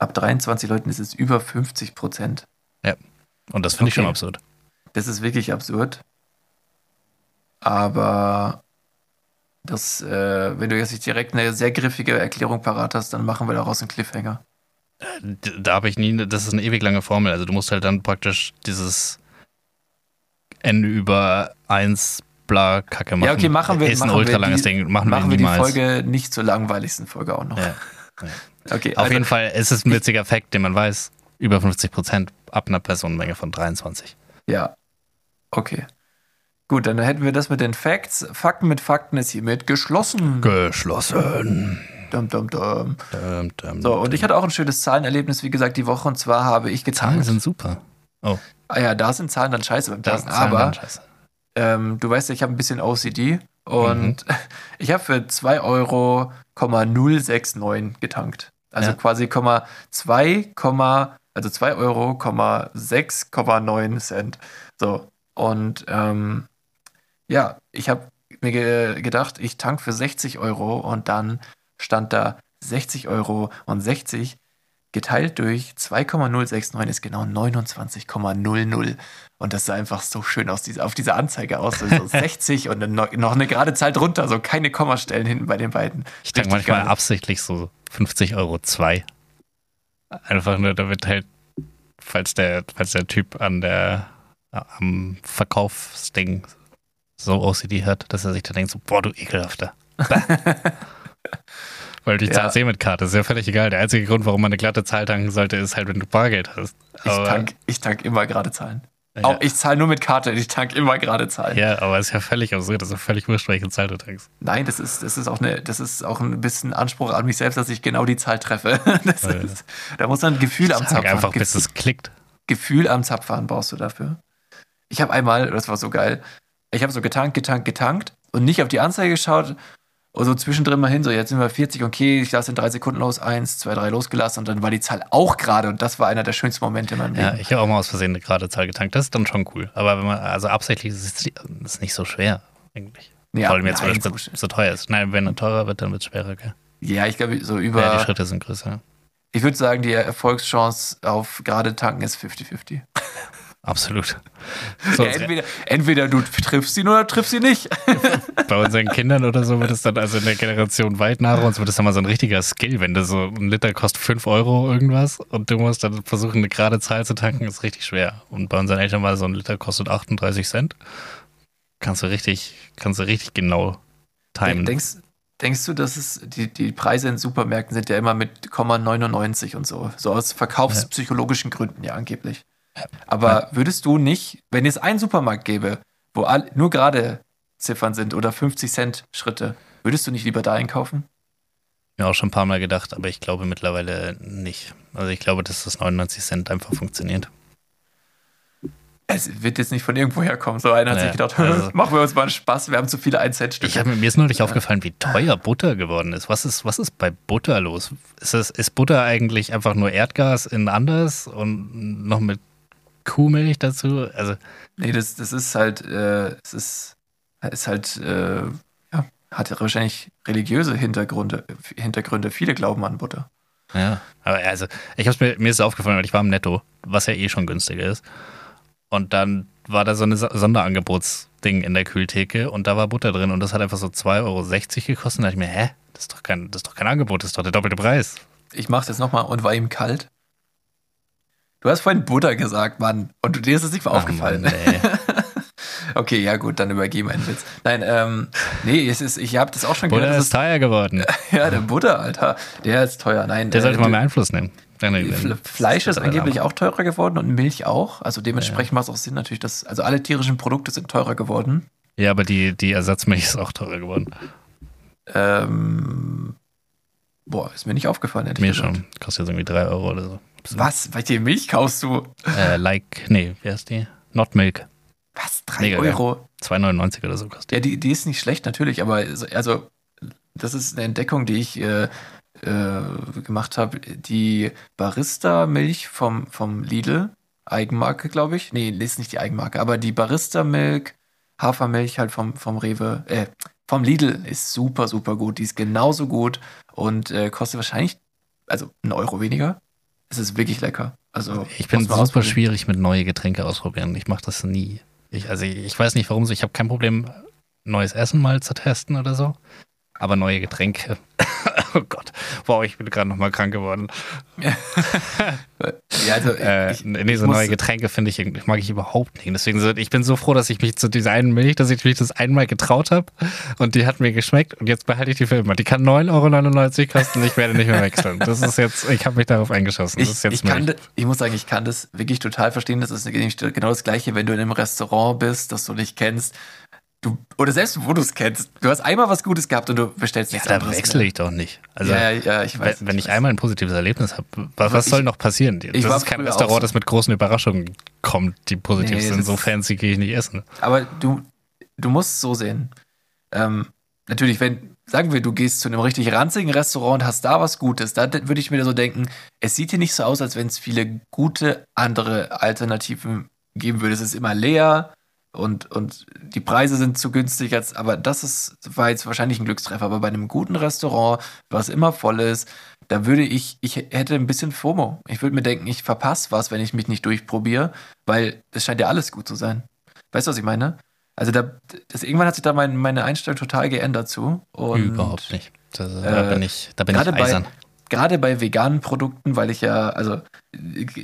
Ab 23 Leuten ist es über 50 Prozent. Und das finde ich schon Okay. absurd. Das ist wirklich absurd. Aber das, äh, wenn du jetzt nicht direkt eine sehr griffige Erklärung parat hast, dann machen wir daraus einen Cliffhanger. Da habe ich nie, das ist eine ewig lange Formel. Also du musst halt dann praktisch dieses n über 1 bla Kacke machen. Ja, okay, machen wir Ist ein machen ultra wir langes die, Ding. Machen, machen wir wir die. Folge nicht zur langweiligsten Folge auch noch. Ja. Okay, Auf also, jeden Fall ist es ein witziger Fakt, den man weiß. Über 50 Prozent ab einer Personenmenge von 23. Ja. Okay. Gut, dann hätten wir das mit den Facts. Fakten mit Fakten ist hiermit geschlossen. Geschlossen. Dum, dum, dum. Dum, dum, So, und ich hatte auch ein schönes Zahlenerlebnis, wie gesagt, die Woche. Und zwar habe ich Zahlen getankt. sind super. Oh, Ah ja, da sind Zahlen dann scheiße beim Tanken. Zahlen Aber scheiße. ähm, du weißt ja, ich habe ein bisschen OCD. Und Mhm. ich habe für 2 Euro 069 getankt. Also Ja. quasi 2, also 2 Euro, 6,9 Cent. So. Und ähm, ja, ich habe mir ge gedacht, ich tank für 60 Euro und dann stand da 60 Euro und 60 geteilt durch 2,069 ist genau 29,00. Und das sah einfach so schön aus, diese, auf dieser Anzeige aus. So 60 und dann noch, eine gerade Zahl drunter, so keine Kommastellen hinten bei den beiden. Ich denke manchmal geil. absichtlich so 50 Euro zwei. Einfach nur damit halt, falls der, falls der Typ an der am Verkaufsding so OCD hat, dass er sich dann denkt so, boah, du ekelhafter. Weil die Ja. zahlst eh mit Karte, ist ja völlig egal. Der einzige Grund, warum man eine glatte Zahl tanken sollte, ist halt, wenn du Bargeld hast. Ich Aber- tank, ich tank immer gerade Zahlen. ja, Auch ich zahle nur mit Karte, ich tank immer gerade Zahlen. ja, aber ist ja völlig absurd, das ist ja völlig wurscht, welche Zahl du tankst. Nein, das ist, das ist auch eine, das ist auch ein bisschen Anspruch an mich selbst, dass ich genau die Zahl treffe. Das Ja. ist, da muss man ein Gefühl am Sag Zapf einfach, haben. bis es klickt. Gefühl am Zapfhahn brauchst du dafür. Ich habe einmal, das war so geil, ich habe so getankt, getankt, getankt und nicht auf die Anzeige geschaut und so zwischendrin mal hin, so jetzt sind wir 40, okay, ich lasse in drei Sekunden los, eins, zwei, drei losgelassen und dann war die Zahl auch gerade und das war einer der schönsten Momente in meinem Ja, Leben. ich habe auch mal aus Versehen eine gerade Zahl getankt. Das ist dann schon cool. Aber wenn man, also absichtlich ist es nicht so schwer, eigentlich. Ja, Vor allem jetzt, weil der so so teuer ist. Nein, wenn er teurer wird, dann wird es schwerer, gell? Ja, ich glaube, so über, Ja, die Schritte sind größer. ich würde sagen, die Erfolgschance auf gerade tanken ist 50-50. Absolut. So, Ja, entweder, entweder du triffst ihn oder triffst ihn nicht. bei unseren Kindern oder so wird es dann, also in der Generation weit nach uns, wird es dann mal so ein richtiger Skill, wenn du so ein Liter kostet 5 Euro irgendwas und du musst dann versuchen, eine gerade Zahl zu tanken, ist richtig schwer. Und bei unseren Eltern war so ein Liter kostet 38 Cent. Kannst du richtig, kannst du richtig genau timen. Denkst, denkst du, dass es die, die Preise in Supermärkten sind ja immer mit 0,99 und so. So aus verkaufspsychologischen Gründen ja angeblich. Aber würdest du nicht, wenn es einen Supermarkt gäbe, wo all, nur gerade Ziffern sind oder 50 Cent Schritte, würdest du nicht lieber da einkaufen? Mir auch schon ein paar Mal gedacht, aber ich glaube mittlerweile nicht. Also ich glaube, dass das 99 Cent einfach funktioniert. Es wird jetzt nicht von irgendwo herkommen. So einer hat Ja, sich gedacht, also- machen wir uns mal einen Spaß, wir haben zu viele 1 Cent Stücke. mir ist neulich aufgefallen, wie teuer Butter geworden ist. Was ist, was ist bei Butter los? Ist, es, ist Butter eigentlich einfach nur Erdgas in anders und noch mit Kuhmilch dazu? Also, Nee, das, das ist halt, äh, es ist, ist halt, äh, ja, hat wahrscheinlich religiöse Hintergründe, Hintergründe. Viele glauben an Butter. ja. Aber also, ich hab's mir, mir ist aufgefallen, weil ich war im Netto, was ja eh schon günstiger ist. Und dann war da so ein Sonderangebotsding in der Kühltheke und da war Butter drin und das hat einfach so 2,60 Euro gekostet. Da dachte ich mir, hä? Das ist doch kein, das ist doch kein Angebot, das ist doch der doppelte Preis. Ich mach's jetzt nochmal und war ihm kalt. Du hast vorhin Butter gesagt, Mann. Und du- dir ist es nicht mal aufgefallen. Ach Mann, ey. Okay, ja gut, dann übergeben einen Witz. Nein, ähm, nee, es ist, ich habe das auch schon Butter gehört. ist teuer geworden. Ja, der Butter, Alter, der ist teuer. Nein, Der äh, sollte mal mehr Einfluss nehmen. Fleisch ist angeblich auch teurer geworden und Milch auch. Also dementsprechend macht es auch Sinn natürlich, dass also alle tierischen Produkte sind teurer geworden. Ja, aber die, die Ersatzmilch ist auch teurer geworden. Ähm, boah, ist mir nicht aufgefallen. hätte ich Mir schon. Kostet jetzt irgendwie 3 Euro oder so. Was? Welche Milch kaufst du? Äh, like, nee, wie heißt die? Not Milk. Was? Drei Mega geil. Euro? 2,99 oder so kostet. Ja, die, die ist nicht schlecht, natürlich, aber so- also, das ist eine Entdeckung, die ich äh, äh, gemacht habe. Die Barista-Milch vom, vom Lidl, Eigenmarke, glaube ich. Nee, ist nicht die Eigenmarke, aber die Barista-Milk, Hafermilch halt vom, vom Rewe, äh, vom Lidl ist super, super gut. Die ist genauso gut und äh, kostet wahrscheinlich, also einen Euro weniger. Es ist wirklich lecker. Also, Ich bin super ausprobieren. schwierig mit neue Getränke ausprobieren. Ich mache das nie. Ich, also ich weiß nicht warum so. Ich habe kein Problem, neues Essen mal zu testen oder so. Aber neue Getränke. oh Gott. Wow, ich bin gerade nochmal krank geworden. Ja, also Äh, ich- nee, so neue Getränke finde ich, irgendwie- mag ich überhaupt nicht. Deswegen so, ich bin so froh, dass ich mich zu dieser einen Milch, dass ich mich das einmal getraut habe und die hat mir geschmeckt und jetzt behalte ich die für immer. Die kann 9,99 Euro kosten und ich werde nicht mehr wechseln. Das ist jetzt, ich habe mich darauf eingeschossen. Das Ich, ist jetzt ich, kann, ich muss sagen, ich kann das wirklich total verstehen. Das ist genau das Gleiche, wenn du in einem Restaurant bist, das du nicht kennst. Du, oder selbst wo du es kennst. Du hast einmal was Gutes gehabt und du bestellst Ja, nichts da anderes. wechsle ich doch nicht. Also, ja, ja, ja, ich weiß. wenn, wenn ich weiß. einmal ein positives Erlebnis habe, was, was ich- soll noch passieren? Das ist kein Restaurant, so. das mit großen Überraschungen kommt, die positiv Nee, sind. So fancy gehe ich nicht essen. Aber du, du musst es so sehen. Ähm, natürlich, wenn, sagen wir, du gehst zu einem richtig ranzigen Restaurant und hast da was Gutes, da würde ich mir so denken, es sieht hier nicht so aus, als wenn es viele gute andere Alternativen geben würde. Es ist immer leer und, und die Preise sind zu günstig, als, aber das ist, war jetzt wahrscheinlich ein Glückstreffer. Aber bei einem guten Restaurant, was immer voll ist, da würde ich, ich hätte ein bisschen FOMO. Ich würde mir denken, ich verpasse was, wenn ich mich nicht durchprobiere, weil es scheint ja alles gut zu sein. Weißt du, was ich meine? Also da, das, irgendwann hat sich da mein, meine Einstellung total geändert zu. Und Überhaupt nicht. Das, da äh, bin ich, da bin ich gerade bei- eisern. Gerade bei veganen Produkten, weil ich ja, also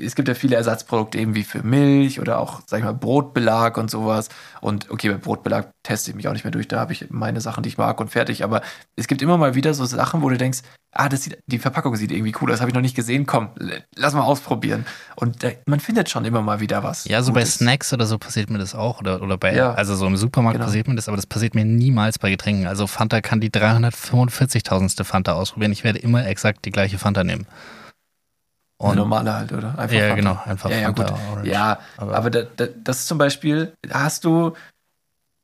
es gibt ja viele Ersatzprodukte eben wie für Milch oder auch, sag ich mal, Brotbelag und sowas. Und okay, bei Brotbelag teste ich mich auch nicht mehr durch, da habe ich meine Sachen, die ich mag und fertig. Aber es gibt immer mal wieder so Sachen, wo du denkst, ah, das sieht, die Verpackung sieht irgendwie cool, aus, das habe ich noch nicht gesehen, komm, lass mal ausprobieren. Und da, man findet schon immer mal wieder was. Ja, so bei Gutes. Snacks oder so passiert mir das auch. Oder, oder bei, Ja. also so im Supermarkt Genau. passiert mir das, aber das passiert mir niemals bei Getränken. Also Fanta kann die 345.000. Fanta ausprobieren. Ich werde immer exakt die gleiche Fanta nehmen. Und, normale halt, oder? Einfach ja, Fanta. genau, einfach Ja, ja, Fanta gut. Orange. Ja, Aber- aber, da, da, das ist zum Beispiel, hast du,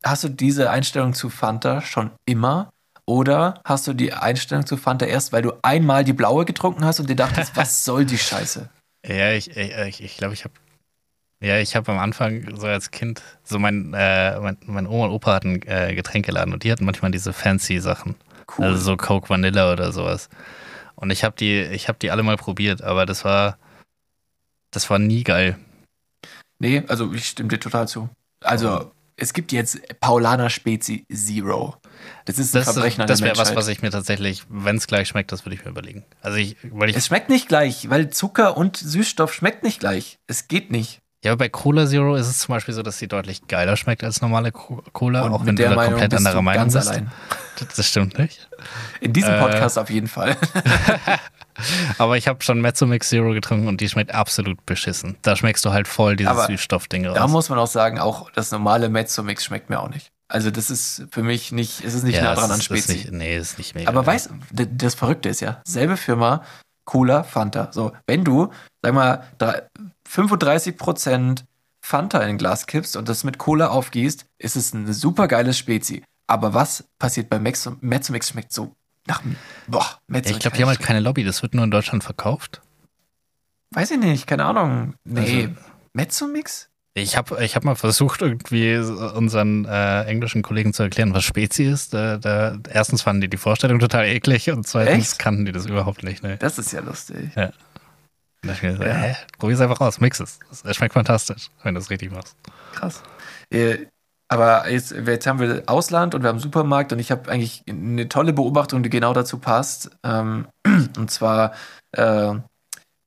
hast du diese Einstellung zu Fanta schon immer? Oder hast du die Einstellung zu Fanta erst, weil du einmal die blaue getrunken hast und dir dachtest, was soll die Scheiße? Ja, ich glaube, ich, ich, glaub, ich habe ja, ich habe am Anfang so als Kind, so mein, äh, mein, mein Oma und Opa hatten äh, Getränkeladen und die hatten manchmal diese fancy Sachen. Cool. Also so Coke Vanilla oder sowas. Und ich habe die, ich habe die alle mal probiert, aber das war, das war nie geil. nee, also ich stimme dir total zu. Also, es gibt jetzt Paulaner Spezi Zero. Das ist ein Das, Verbrechen an das wäre was, was ich mir tatsächlich, wenn es gleich schmeckt, das würde ich mir überlegen. Also ich, weil ich, Es schmeckt nicht gleich, weil Zucker und Süßstoff schmeckt nicht gleich. Es geht nicht. Ja, bei Cola Zero ist es zum Beispiel so, dass die deutlich geiler schmeckt als normale Co- Cola, Und auch wenn du der da Meinung komplett du anderer Meinung bist. allein. Das, stimmt nicht. In diesem Äh, Podcast auf jeden Fall. Aber ich habe schon Mezzomix Zero getrunken und die schmeckt absolut beschissen. Da schmeckst du halt voll dieses Aber Süßstoffding raus. Da muss man auch sagen, auch das normale Mezzo-Mix schmeckt mir auch nicht. Also das ist für mich nicht, es ist nicht nah es dran an ist Spezi. Nicht, nee, ist nicht mega. Aber weißt d- das Verrückte ist ja, selbe Firma, Cola, Fanta. So, wenn du, sag mal, drei- 35% Fanta in ein Glas kippst und das mit Cola aufgießt, ist es ein super geiles Spezi. Aber was passiert bei Mezzo- Mezzo-Mix? Schmeckt so nach, boah, ja, Mezzo ich glaube, die haben halt keine Lobby. Das wird nur in Deutschland verkauft. Weiß ich nicht, keine Ahnung. Nee, Also- Mezzo-Mix? Ich habe ich hab mal versucht, irgendwie unseren äh, englischen Kollegen zu erklären, was Spezi ist. Da, da, erstens fanden die die Vorstellung total eklig und zweitens Echt? kannten die das überhaupt nicht. Ne? Das ist ja lustig. Da hab ich mir gesagt, Ja. hä? Probier's einfach aus, mix es. Es schmeckt fantastisch, wenn du es richtig machst. Krass. Äh, aber jetzt, jetzt haben wir Ausland und wir haben Supermarkt und ich habe eigentlich eine tolle Beobachtung, die genau dazu passt. Ähm, und zwar, äh,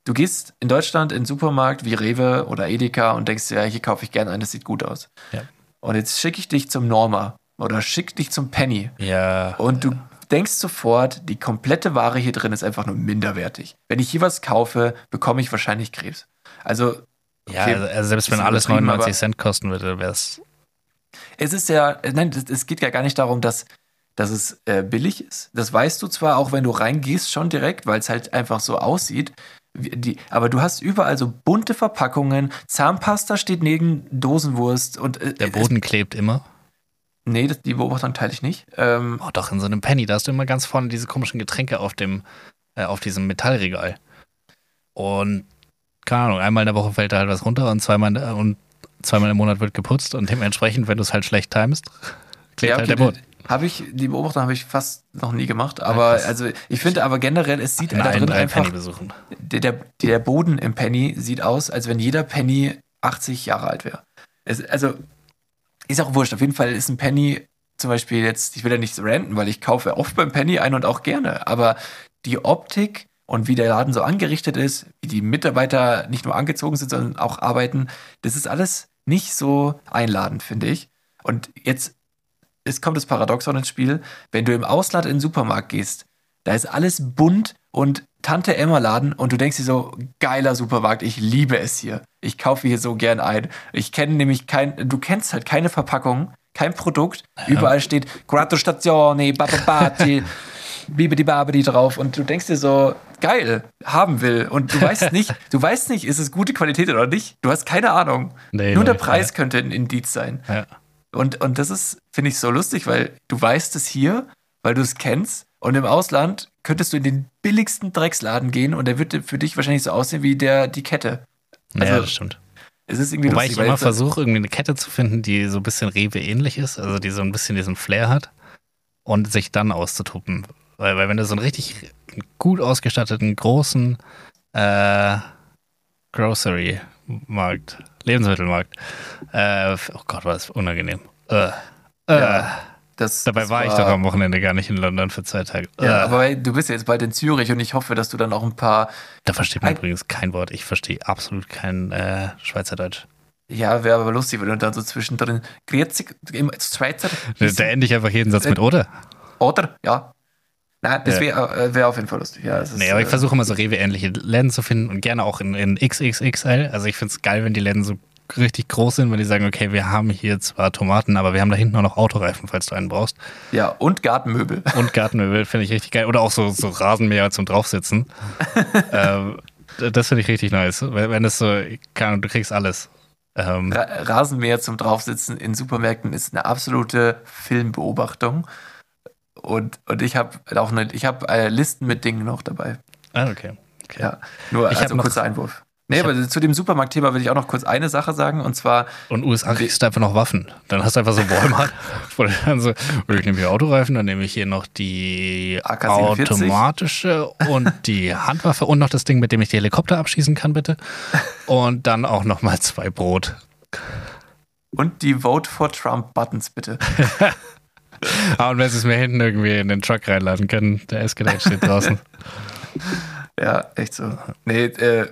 du gehst in Deutschland in den Supermarkt wie Rewe oder Edeka und denkst dir, ja, hier kaufe ich gerne ein, das sieht gut aus. Ja. Und jetzt schicke ich dich zum Norma oder schick dich zum Penny Ja. und du denkst sofort, die komplette Ware hier drin ist einfach nur minderwertig. Wenn ich hier was kaufe, bekomme ich wahrscheinlich Krebs. Also Ja, okay, also, also selbst wenn alles übertrieben, 99 aber- Cent kosten würde, wäre es. Es ist ja, nein, es- geht ja gar nicht darum, dass, dass es äh, billig ist. Das weißt du zwar auch, wenn du reingehst, schon direkt, weil es halt einfach so aussieht. Die, aber du hast überall so bunte Verpackungen. Zahnpasta steht neben Dosenwurst und äh, Der es- Boden klebt immer. Nee, das, die Beobachtung teile ich nicht. Ähm, Oh, doch, in so einem Penny, da hast du immer ganz vorne diese komischen Getränke auf dem, äh, auf diesem Metallregal. Und, keine Ahnung, einmal in der Woche fällt da halt was runter und zweimal, in- und zweimal im Monat wird geputzt und dementsprechend, wenn du es halt schlecht timest, klebt halt der Boden. Habe ich, die Beobachtung habe ich fast noch nie gemacht, aber krass. also ich finde aber generell, es sieht In da drin einfach, der, der, der Boden im Penny sieht aus, als wenn jeder Penny 80 Jahre alt wäre. Also, ist auch wurscht. Auf jeden Fall ist ein Penny zum Beispiel jetzt, ich will ja nicht ranten, weil ich kaufe oft beim Penny ein und auch gerne, aber die Optik und wie der Laden so angerichtet ist, wie die Mitarbeiter nicht nur angezogen sind, sondern auch arbeiten, das ist alles nicht so einladend, finde ich. Und jetzt es kommt das Paradoxon ins Spiel, wenn du im Ausland in den Supermarkt gehst, da ist alles bunt und Tante Emma Laden und du denkst dir so, geiler Supermarkt, ich liebe es hier. Ich kaufe hier so gern ein. Ich kenne nämlich kein, du kennst halt keine Verpackung, kein Produkt. Ja. Überall steht Gratulatione, Bababati, Bibidi Babidi drauf und du denkst dir so, geil, haben will und du weißt nicht, du weißt nicht, ist es gute Qualität oder nicht. Du hast keine Ahnung. Nee, Nur nee, der Preis ja. könnte ein Indiz sein. Ja. Und, und das ist, finde ich, so lustig, weil du weißt es hier, weil du es kennst. Und im Ausland könntest du in den billigsten Drecksladen gehen und der wird für dich wahrscheinlich so aussehen wie der, die Kette. Also, ja, das stimmt. Es ist irgendwie Wobei lustig, ich immer versuche, irgendwie eine Kette zu finden, die so ein bisschen Rewe ähnlich ist, also die so ein bisschen diesen Flair hat und sich dann auszutuppen. Weil, weil wenn du so einen richtig gut ausgestatteten, großen äh, Grocery-Markt Lebensmittelmarkt. Äh, oh Gott, war das unangenehm. Äh, äh. Ja, das, Dabei das war, war, ich doch am Wochenende gar nicht in London für zwei Tage. Ja, äh. aber du bist ja jetzt bald in Zürich und ich hoffe, dass du dann auch ein paar. Da versteht man übrigens kein Wort. Ich verstehe absolut kein äh, Schweizerdeutsch. Ja, wäre aber lustig, wenn du dann so zwischendrin Grüezi im Schweizer. Da ende ich einfach jeden Satz mit oder. Oder, ja. Nein, das wäre äh, wär auf jeden Fall lustig. Ja, ist, nee, aber ich äh, versuche immer so Rewe-ähnliche Läden zu finden und gerne auch in, in XXXL. Also ich finde es geil, wenn die Läden so richtig groß sind, wenn die sagen, okay, wir haben hier zwar Tomaten, aber wir haben da hinten auch noch Autoreifen, falls du einen brauchst. Ja, und Gartenmöbel. Und Gartenmöbel finde ich richtig geil. Oder auch so, so Rasenmäher zum Draufsitzen. ähm, das finde ich richtig nice. Wenn, das so, kann, du kriegst alles. Ähm, Ra Rasenmäher zum Draufsitzen in Supermärkten ist eine absolute Filmbeobachtung. Und, und ich habe auch eine, ich habe äh, Listen mit Dingen noch dabei. Ah, okay. okay. Ja, nur ich also noch, kurzer Einwurf. Nee, aber zu dem Supermarktthema will ich auch noch kurz eine Sache sagen und zwar. Und USA kriegst du einfach noch Waffen. Dann hast du einfach so Walmart, dann so, ich nehme hier Autoreifen, dann nehme ich hier noch die automatische und die Handwaffe und noch das Ding, mit dem ich die Helikopter abschießen kann, bitte. Und dann auch noch mal zwei Brot. Und die Vote for Trump Buttons, bitte. ah, und wenn sie es mir hinten irgendwie in den Truck reinladen können, der Escalade steht draußen. ja, echt so. Nee, äh,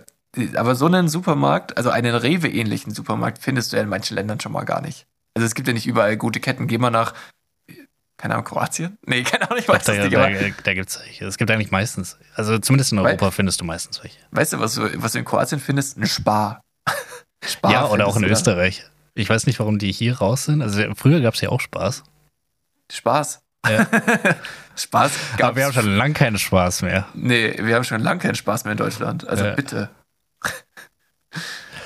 aber so einen Supermarkt, also einen Rewe-ähnlichen Supermarkt, findest du ja in manchen Ländern schon mal gar nicht. Also es gibt ja nicht überall gute Ketten. Geh mal nach, keine Ahnung, Kroatien? Nee, keine Ahnung, ich weiß das nicht. Da, da gibt es welche. Es gibt eigentlich meistens, also zumindest in Europa Weil, findest du meistens welche. Weißt du, was du, was du in Kroatien findest? Ein Spar. Spar ja, oder auch in Österreich. Ich weiß nicht, warum die hier raus sind. Also früher gab es ja auch Spaß. Spaß. Ja. Spaß gab's. Aber wir haben schon lange keinen Spaß mehr. Nee, wir haben schon lange keinen Spaß mehr in Deutschland. Also ja. bitte.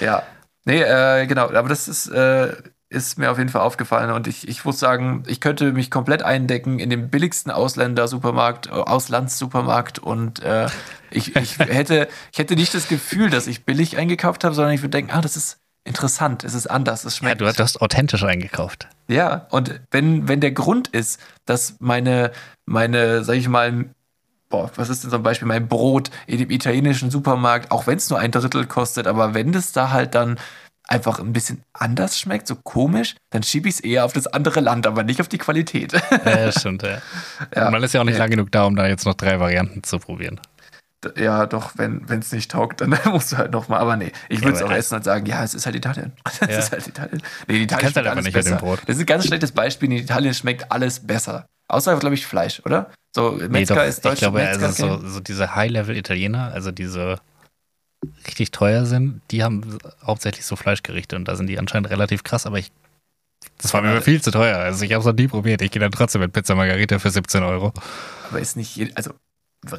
Ja. Nee, äh, genau. Aber das ist, äh, ist mir auf jeden Fall aufgefallen und ich, ich muss sagen, ich könnte mich komplett eindecken in dem billigsten Ausländer-Supermarkt, äh, Auslandssupermarkt und äh, ich, ich, hätte, ich hätte nicht das Gefühl, dass ich billig eingekauft habe, sondern ich würde denken, ah, das ist interessant, es ist anders, es schmeckt. Ja, du hast authentisch eingekauft. Ja, und wenn, wenn der Grund ist, dass meine, meine, sag ich mal, boah, was ist denn zum Beispiel mein Brot in dem italienischen Supermarkt, auch wenn es nur ein Drittel kostet, aber wenn das da halt dann einfach ein bisschen anders schmeckt, so komisch, dann schiebe ich es eher auf das andere Land, aber nicht auf die Qualität. Ja, stimmt, ja. ja. Man ist ja auch nicht ja. lang genug da, um da jetzt noch drei Varianten zu probieren ja, doch, wenn es nicht taugt, dann musst du halt nochmal. Aber nee, ich würde es ja, auch essen und sagen, ja, es ist halt Italien. Es ist halt Italien. Nee, Italien schmeckt halt alles nicht besser. Brot. Das ist ein ganz schlechtes Beispiel. In Italien schmeckt alles besser. Außer, glaube ich, Fleisch, oder? So, Metzger nee, doch, ist deutsch. Ich glaube, also so, so diese High-Level-Italiener, also diese richtig teuer sind, die haben hauptsächlich so Fleischgerichte und da sind die anscheinend relativ krass, aber ich das war mir viel zu teuer. Also ich habe es noch nie probiert. Ich gehe dann trotzdem mit Pizza Margarita für 17 Euro. Aber ist nicht, also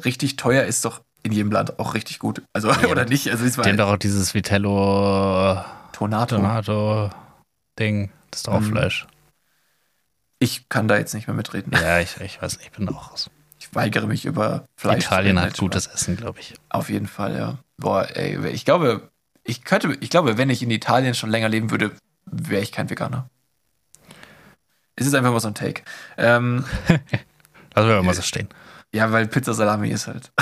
richtig teuer ist doch in jedem Land auch richtig gut. Also, ja, oder nicht? Also, es war die haben doch auch dieses Vitello Tonato. Tonato Ding. Das ist doch auch mhm. Fleisch. Ich kann da jetzt nicht mehr mitreden. Ja, ich, ich weiß nicht, ich bin auch raus. Ich weigere mich über Fleisch. Italien hat gutes Essen, glaube ich. Auf jeden Fall, ja. Boah, ey, ich glaube, ich könnte, ich glaube, wenn ich in Italien schon länger leben würde, wäre ich kein Veganer. Es ist einfach mal so ein Take. Ähm, Lassen wir mal so stehen. Ja, weil Pizza Salami ist halt.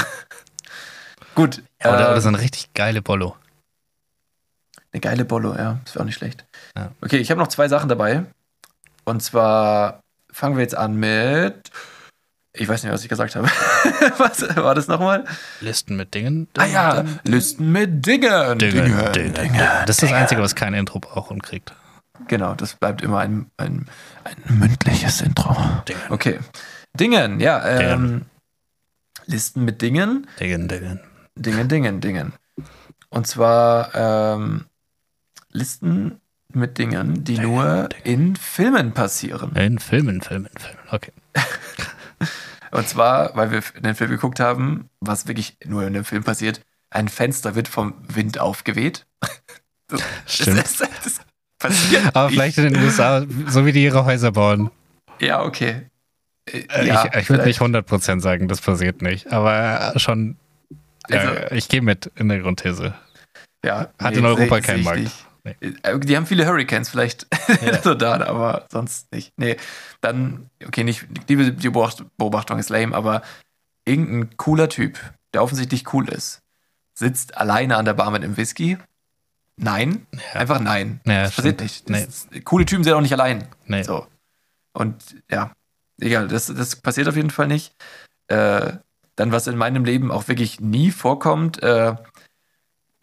Gut. Ja, oder, äh, oder so eine richtig geile Bollo. Eine geile Bollo, ja. Das wäre auch nicht schlecht. Ja. Okay, ich habe noch zwei Sachen dabei. Und zwar fangen wir jetzt an mit Ich weiß nicht, was ich gesagt habe. was war das nochmal? Listen mit Dingen. Ah ja, Listen mit Dingen. Dingen, Dingen, Dingen. Das ist das Einzige, was kein Intro braucht und kriegt. Genau, das bleibt immer ein, ein, ein mündliches Intro. Dingen. Okay. Dingen, ja. Ähm, Dingen. Listen mit Dingen. Dingen, Dingen. Dingen, Dingen, Dingen. Und zwar ähm, Listen mit Dingen, die nur in Filmen passieren. In Filmen, Filmen, Filmen. Okay. Und zwar, weil wir den Film geguckt haben, was wirklich nur in dem Film passiert, ein Fenster wird vom Wind aufgeweht. Das, Stimmt. Das, das, das passiert. Aber nicht. vielleicht in den USA, so wie die ihre Häuser bauen. Ja, okay. Äh, Äh, ja, ich ich würde nicht vielleicht. 100% sagen, das passiert nicht. Aber schon, ja, Also- ich gehe mit in der Grundthese. Ja, Hat in Europa keinen Markt. nicht. Nee. Äh, Die haben viele Hurricanes vielleicht Ja. so da, aber sonst nicht. Nee, dann, okay, nicht, die, die Beobacht- Beobachtung ist lame, aber irgendein cooler Typ, der offensichtlich cool ist, sitzt alleine an der Bar mit einem Whisky. Nein, Ja. einfach nein. Ja, das passiert nicht. Das ist, coole Typen sind auch nicht allein. Nee. So. Und ja, egal, das, das passiert auf jeden Fall nicht. Äh, dann, was in meinem Leben auch wirklich nie vorkommt, äh,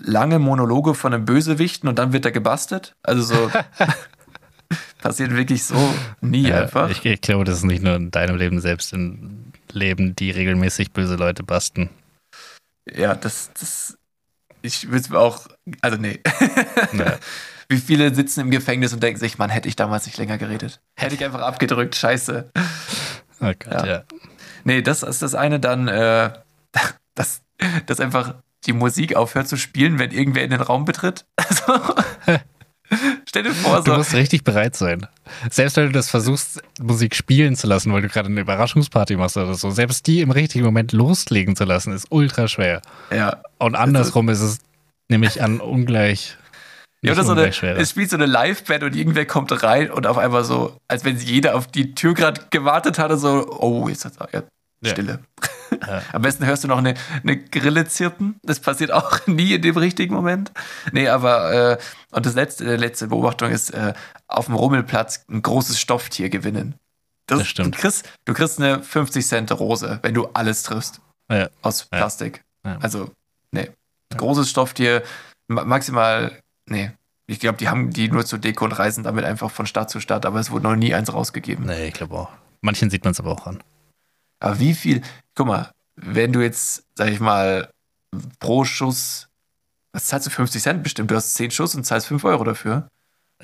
lange Monologe von einem Bösewichten und dann wird er gebastelt. Also so passiert wirklich so nie Ja, einfach. ich, ich glaube, das ist nicht nur in deinem Leben, selbst in Leben, die regelmäßig böse Leute basten. ja, das, das, ich will es mir auch, also nee. Ja. Wie viele sitzen im Gefängnis und denken sich, Mann, hätte ich damals nicht länger geredet. Hätte ich einfach abgedrückt, scheiße. Oh Gott, Ja. ja. Nee, das ist das eine dann, äh, dass, dass einfach die Musik aufhört zu spielen, wenn irgendwer in den Raum betritt. Also, stell dir vor, Du so. musst richtig bereit sein. Selbst wenn du das versuchst, Musik spielen zu lassen, weil du gerade eine Überraschungsparty machst oder so, selbst die im richtigen Moment loslegen zu lassen, ist ultra schwer. Ja, Und andersrum ist es nämlich an ungleich. ja oder so eine, es spielt so eine Liveband und irgendwer kommt rein und auf einmal so, als wenn jeder auf die Tür gerade gewartet hatte, so, oh, jetzt hat ja, Ja. Stille. Ja. Am besten hörst du noch eine, eine Grille zirpen. Das passiert auch nie in dem richtigen Moment. Nee, aber, äh, und das letzte, die letzte Beobachtung ist, äh, auf dem Rummelplatz ein großes Stofftier gewinnen. Das stimmt. Du kriegst, du kriegst eine 50 Cent Rose, wenn du alles triffst. Ja. Aus Ja. Plastik. Ja. Also, nee. Großes Stofftier, ma- maximal, nee. Ich glaube, die haben die nur zur Deko und reisen damit einfach von Stadt zu Stadt, aber es wurde noch nie eins rausgegeben. Nee, ich glaube auch. Manchen sieht man es aber auch an. Aber wie viel, guck mal, wenn du jetzt, sag ich mal, pro Schuss, was zahlst du 50 Cent bestimmt? Du hast 10 Schuss und zahlst 5 Euro dafür.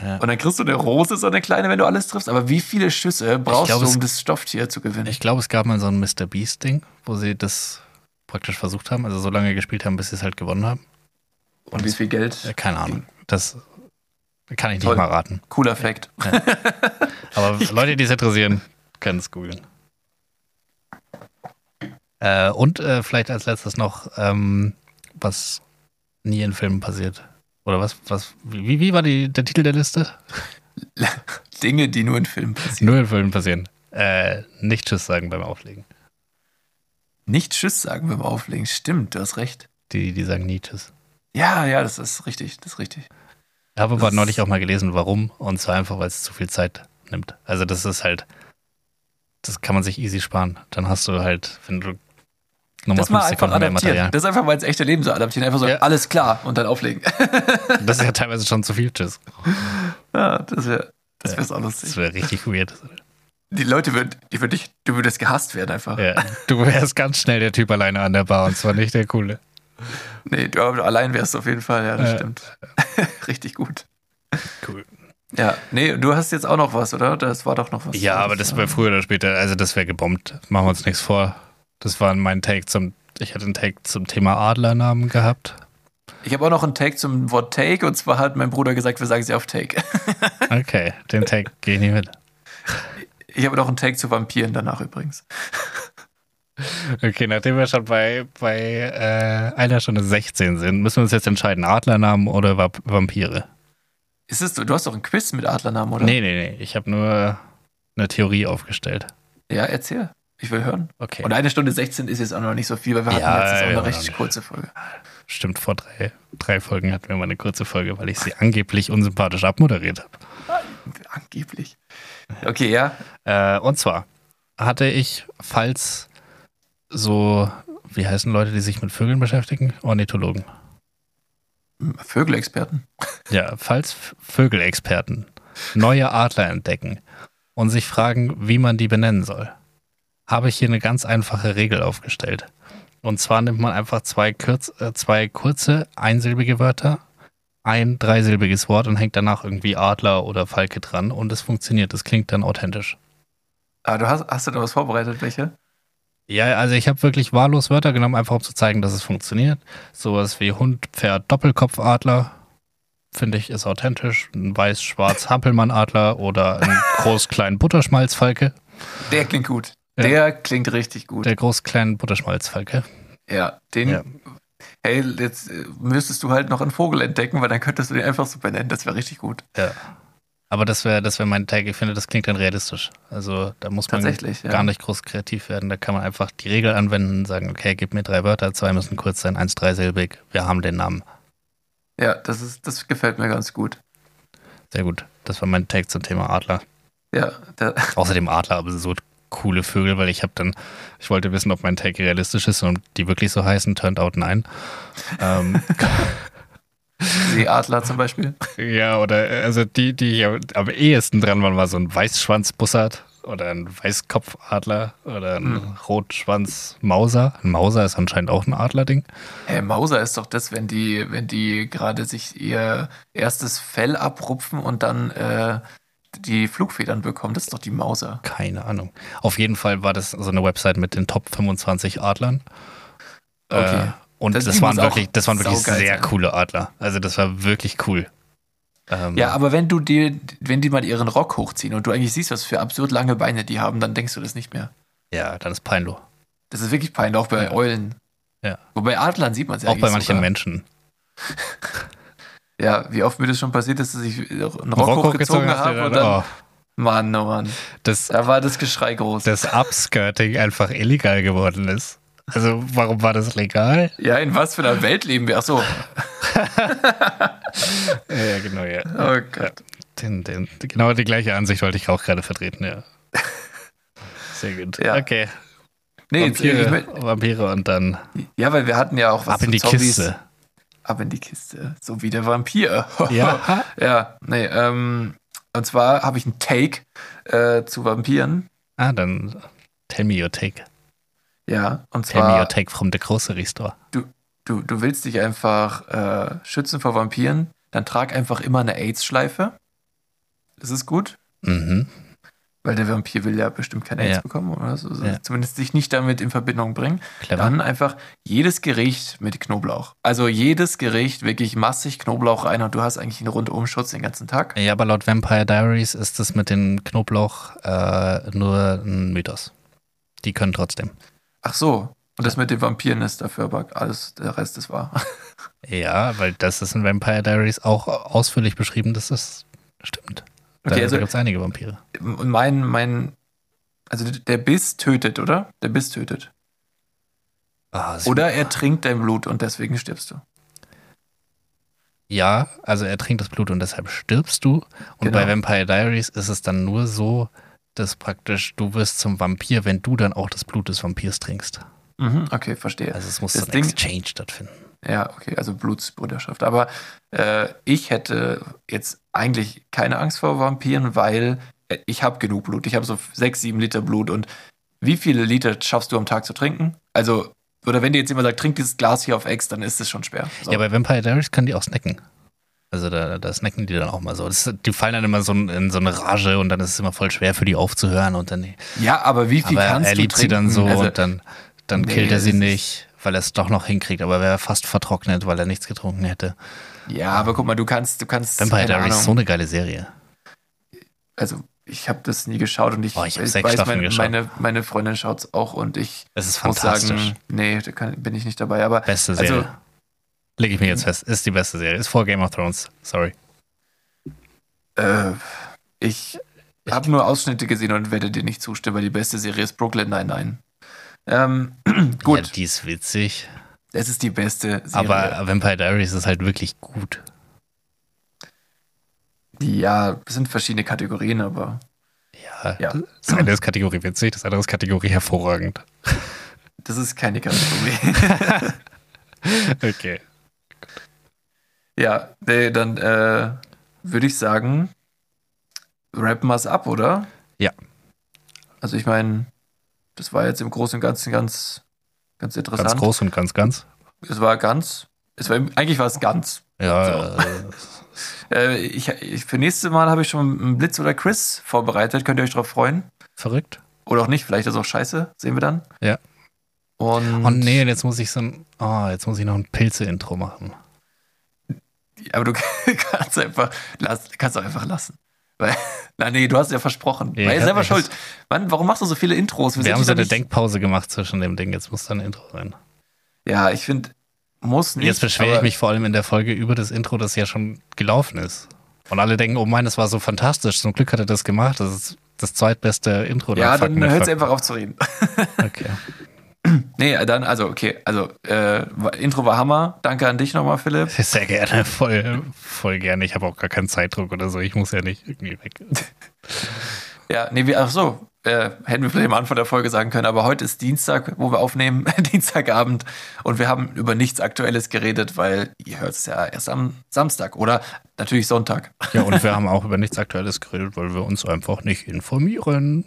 Ja. Und dann kriegst du eine Rose, so eine kleine, wenn du alles triffst. Aber wie viele Schüsse brauchst glaub, du, um das Stofftier zu gewinnen? Ich glaube, es gab mal so ein Mr. Beast-Ding, wo sie das praktisch versucht haben, also so lange gespielt haben, bis sie es halt gewonnen haben. und wie viel Geld? Keine Ahnung. Das kann ich nicht Toll. mal raten. Cooler Fact. Aber Leute, die es interessieren, können es googeln. Äh, und äh, vielleicht als letztes noch, ähm, was nie in Filmen passiert. Oder was, was, wie, wie war die, der Titel der Liste? Dinge, die nur in Filmen passieren. Nur in Filmen passieren. Äh, nicht Tschüss sagen beim Auflegen. Nicht Tschüss sagen beim Auflegen. Stimmt, du hast recht. Die, die sagen nie Tschüss. Ja, ja, das ist richtig. Das ist richtig. Ich habe aber neulich auch mal gelesen, warum. Und zwar einfach, weil es zu viel Zeit nimmt. Also das ist halt, das kann man sich easy sparen. Dann hast du halt, wenn du nochmal Das mal fünf einfach Sekunden mehr adaptieren. Material. Das ist einfach mal ins echte Leben so adaptieren. Einfach so, Ja. alles klar und dann auflegen. Das ist ja teilweise schon zu viel Tschüss. ja, das wäre das wär's auch lustig. Das wäre richtig weird. Die Leute würden, die würden dich, du würdest gehasst werden einfach. Ja, du wärst ganz schnell der Typ alleine an der Bar und zwar nicht der Coole. Nee, du allein wärst du auf jeden Fall, ja, das Ja. stimmt. Richtig gut. Cool. Ja, nee, du hast jetzt auch noch was, oder? Das war doch noch was. Ja, aber das wäre früher oder später, also das wäre gebombt. Machen wir uns nichts vor. Das war mein Take zum, ich hatte einen Take zum Thema Adlernamen gehabt. Ich habe auch noch einen Take zum Wort Take und zwar hat mein Bruder gesagt, wir sagen sie auf Take. Okay, den Take gehe ich nicht mit. Ich habe noch einen Take zu Vampiren danach übrigens. Okay, nachdem wir schon bei, bei äh, einer Stunde 16 sind, müssen wir uns jetzt entscheiden, Adlernamen oder Vamp- Vampire. Ist es, du hast doch ein Quiz mit Adlernamen, oder? Nee, nee, nee, ich habe nur eine Theorie aufgestellt. Ja, erzähl. Ich will hören. Okay. Und eine Stunde 16 ist jetzt auch noch nicht so viel, weil wir hatten Ja, letztes auch ja, eine ja, recht ja. kurze Folge. Stimmt, vor drei, drei Folgen hatten wir mal eine kurze Folge, weil ich sie angeblich unsympathisch abmoderiert habe. Angeblich. Okay, ja. Äh, und zwar, hatte ich, falls so, wie heißen Leute, die sich mit Vögeln beschäftigen? Ornithologen. Vögelexperten. Ja, falls Vögelexperten neue Adler entdecken und sich fragen, wie man die benennen soll, habe ich hier eine ganz einfache Regel aufgestellt. Und zwar nimmt man einfach zwei, kürz, äh, zwei kurze, einsilbige Wörter, ein dreisilbiges Wort und hängt danach irgendwie Adler oder Falke dran und es funktioniert. Das klingt dann authentisch. Ah, du hast, hast du da was vorbereitet, welche? Ja, also ich habe wirklich wahllos Wörter genommen, einfach um zu zeigen, dass es funktioniert. Sowas wie Hund, Pferd, Doppelkopfadler, finde ich, ist authentisch. Ein weiß-schwarz Hampelmann-Adler oder ein groß-klein Butterschmalzfalke. Der klingt gut. Ja. Der klingt richtig gut. Der groß-klein Butterschmalzfalke. ja, den. Ja. Hey, jetzt äh, müsstest du halt noch einen Vogel entdecken, weil dann könntest du den einfach so benennen. Das wäre richtig gut. Ja. Aber das wäre das wär mein Tag. Ich finde, das klingt dann realistisch. Also da muss man Tatsächlich, ja. gar nicht groß kreativ werden. Da kann man einfach die Regel anwenden und sagen, okay, gib mir drei Wörter, zwei müssen kurz sein, eins dreisilbig. Wir haben den Namen. Ja, das ist, das gefällt mir ganz gut. Sehr gut. Das war mein Take zum Thema Adler. Ja, Außerdem Adler, aber so coole Vögel, weil ich habe dann, ich wollte wissen, ob mein Take realistisch ist und die wirklich so heißen, turned out nein. ähm, Seeadler zum Beispiel. ja, oder äh, also die, die am- ehesten dran waren, war so ein Weißschwanzbussard oder ein Weißkopfadler oder ein Rotschwanzmauser. Ein Mauser ist anscheinend auch ein Adlerding. Hey, Mauser ist doch das, wenn die, wenn die gerade sich ihr erstes Fell abrupfen und dann äh, die Flugfedern bekommen. Das ist doch die Mauser. Keine Ahnung. Auf jeden Fall war das so eine Website mit den Top 25 Adlern. Okay. Und Das- das, waren wirklich, das waren wirklich sehr sein. coole Adler. Also das war wirklich cool. Ähm, Ja, aber wenn du die, wenn die mal ihren Rock hochziehen und du eigentlich siehst, was für absurd lange Beine die haben, dann denkst du das nicht mehr. ja, dann ist Peinlo. Das ist wirklich peinlich, auch bei Ja. Eulen. Ja. Wobei Adlern sieht man es ja Auch bei manchen sogar. Menschen. Ja, wie oft mir das schon passiert ist, dass ich einen Rock, Rock hochgezogen habe und dann- dann, oh, Mann, oh Mann, das, da war das Geschrei groß. das Upskirting einfach illegal geworden ist. Also warum war das legal? ja, in was für einer Welt leben wir? Ach so, Ja, genau, ja. oh Gott. Den, den, genau die gleiche Ansicht wollte ich auch gerade vertreten, ja. Sehr gut. Ja. Okay. Nee, jetzt, Vampire, ich mein, Vampire und dann ja, weil wir hatten ja auch was ab in die Zombies. Kiste. Ab in die Kiste. So wie der Vampir. Ja. ja, nee, ähm, und zwar habe ich einen Take äh, zu Vampiren. Ah, dann tell me your take. Ja, und Tell me your zwar, take from the grocery store. du, du willst dich einfach äh, schützen vor Vampiren, dann trag einfach immer eine AIDS-Schleife. Das ist gut, Mhm. weil der Vampir will ja bestimmt kein AIDS Ja. bekommen oder so. Ja. Zumindest sich nicht damit in Verbindung bringen. Clever. Dann einfach jedes Gericht mit Knoblauch. Also jedes Gericht wirklich massig Knoblauch rein und du hast eigentlich einen Rundumschutz den ganzen Tag. Ja, aber laut Vampire Diaries ist das mit dem Knoblauch äh, nur ein Mythos. Die können trotzdem. Ach so. Und das mit den Vampiren ist dafür aber alles, der Rest ist wahr. Ja, weil das ist in Vampire Diaries auch ausführlich beschrieben, dass das stimmt. Da, Okay, also da gibt es einige Vampire. Und mein, mein, also der Biss tötet, oder? Der Biss tötet. Ah, Oder er trinkt dein Blut und deswegen stirbst du. Ja, also er trinkt das Blut und deshalb stirbst du. Und Genau. bei Vampire Diaries ist es dann nur so, dass praktisch du wirst zum Vampir, wenn du dann auch das Blut des Vampirs trinkst. Mhm, okay, verstehe. Also es muss Das so ein Ding- Exchange stattfinden. Ja, okay, also Blutsbrüderschaft. Aber äh, ich hätte jetzt eigentlich keine Angst vor Vampiren, weil äh, ich habe genug Blut. Ich habe so sechs, sieben Liter Blut. Und wie viele Liter schaffst du am Tag zu trinken? Also, oder wenn dir jetzt jemand sagt, trink dieses Glas hier auf Ex, dann ist es schon schwer. So. Ja, bei Vampire Diaries können die auch snacken. Also da, da snacken die dann auch mal so. Das, die fallen dann immer so in so eine Rage und dann ist es immer voll schwer für die aufzuhören und dann. ja, aber wie viel Aber kannst er du liebt sie trinken? dann so Also, und dann, dann Nee, killt er sie nicht, weil er es doch noch hinkriegt. Aber wäre fast vertrocknet, weil er nichts getrunken hätte. ja, aber guck mal, du kannst, du kannst. Vampire Diaries ist so eine geile Serie. also ich habe das nie geschaut und ich, Oh, ich ich sechs weiß, Staffeln meine, geschaut. meine, meine Freundin schaut es auch und ich Es ist muss fantastisch. sagen, nee, da kann, bin ich nicht dabei. Aber Beste Also- Serie. Lege ich mir jetzt fest. Ist die beste Serie. Ist vor Game of Thrones. Sorry. Äh, ich habe nur Ausschnitte gesehen und werde dir nicht zustimmen, weil die beste Serie ist Brooklyn Nine-Nine. Ähm, gut, Ja, die ist witzig. es ist die beste Serie. Aber Vampire Diaries ist halt wirklich gut. ja, es sind verschiedene Kategorien, aber Ja, Ja. das eine ist Kategorie witzig, das andere ist Kategorie hervorragend. Das ist keine Kategorie. Okay. Ja, nee, dann äh, würde ich sagen, rappen wir es ab, oder? Ja. Also ich meine, das war jetzt im Großen und Ganzen ganz, ganz interessant. Ganz groß und ganz, ganz. Es war ganz, es war, eigentlich war es ganz. Ja, äh, Äh, ich, ich, für nächstes Mal habe ich schon einen Blitz oder Quiz vorbereitet. Könnt ihr euch darauf freuen? verrückt. Oder auch nicht, vielleicht ist es auch scheiße. Sehen wir dann. Ja. Und, Oh nee, jetzt muss ich so ein, oh, jetzt muss ich noch ein Pilze-Intro machen. Aber du kannst einfach, lass, kannst auch einfach lassen. Weil, na nee, du hast es ja versprochen. Ja, Weil selber schuld. Mann, warum machst du so viele Intros? Wir sind haben so eine nicht- Denkpause gemacht zwischen dem Ding, jetzt muss da ein Intro rein. Ja, ich finde, muss nicht. Jetzt beschwere ich mich vor allem in der Folge über das Intro, das ja schon gelaufen ist. Und alle denken, oh mein, das war so fantastisch. Zum Glück hat er das gemacht. Das ist das zweitbeste Intro. Ja, dann hört Fakten. einfach auf zu reden. Okay. Nee, dann, also, okay, also, äh, Intro war Hammer. Danke an dich nochmal, Philipp. Sehr gerne, voll, voll gerne. Ich habe auch gar keinen Zeitdruck oder so. Ich muss ja nicht irgendwie weg. Ja, nee, wir, ach so, äh, hätten wir vielleicht am Anfang der Folge sagen können, aber heute ist Dienstag, wo wir aufnehmen, Dienstagabend und wir haben über nichts Aktuelles geredet, weil ihr hört es ja erst am Samstag oder natürlich Sonntag. Ja, und wir haben auch über nichts Aktuelles geredet, weil wir uns einfach nicht informieren.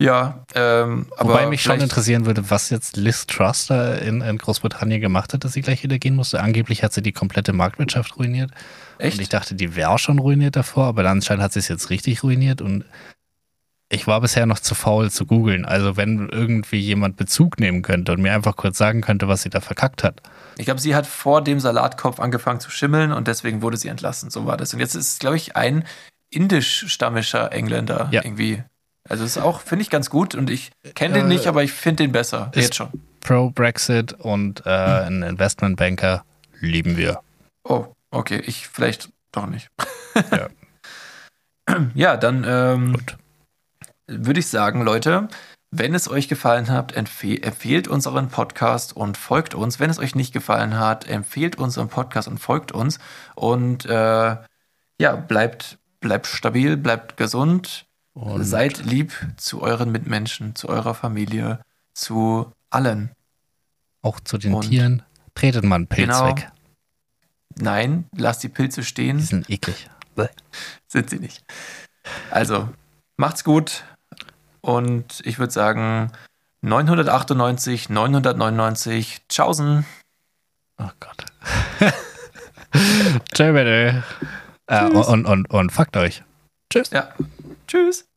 Ja, ähm, aber Wobei mich schon interessieren würde, was jetzt Liz Truster in, in Großbritannien gemacht hat, dass sie gleich wieder gehen musste. Angeblich hat sie die komplette Marktwirtschaft ruiniert. Und ich Echt? dachte, die wäre schon ruiniert davor, aber dann anscheinend hat sie es jetzt richtig ruiniert und ich war bisher noch zu faul zu googeln. Also wenn irgendwie jemand Bezug nehmen könnte und mir einfach kurz sagen könnte, was sie da verkackt hat. Ich glaube, sie hat vor dem Salatkopf angefangen zu schimmeln und deswegen wurde sie entlassen. So war das. Und jetzt ist glaube ich, ein indisch-stammischer Engländer Ja. irgendwie. Also ist auch, finde ich, ganz gut und ich kenne den Äh, nicht, aber ich finde den besser. Jetzt schon. Pro-Brexit und äh, ein Investmentbanker lieben wir. Oh, okay, ich vielleicht doch nicht. Ja. ja, dann ähm, würde ich sagen, Leute, wenn es euch gefallen hat, empfe empfehlt unseren Podcast und folgt uns. Wenn es euch nicht gefallen hat, empfehlt unseren Podcast und folgt uns. Und äh, ja, bleibt, bleibt stabil, bleibt gesund, Und seid lieb zu euren Mitmenschen, zu eurer Familie, zu allen. auch zu den und- Tieren. Tretet mal einen Pilz Genau. weg. Nein, lasst die Pilze Die stehen, sind eklig. sind sie nicht. Also, macht's gut und ich würde sagen 998, 999, tschaußen. Oh Gott. Ciao, bitte. Äh, und, und, und fuckt euch. Tschüss. Ja, tschüss.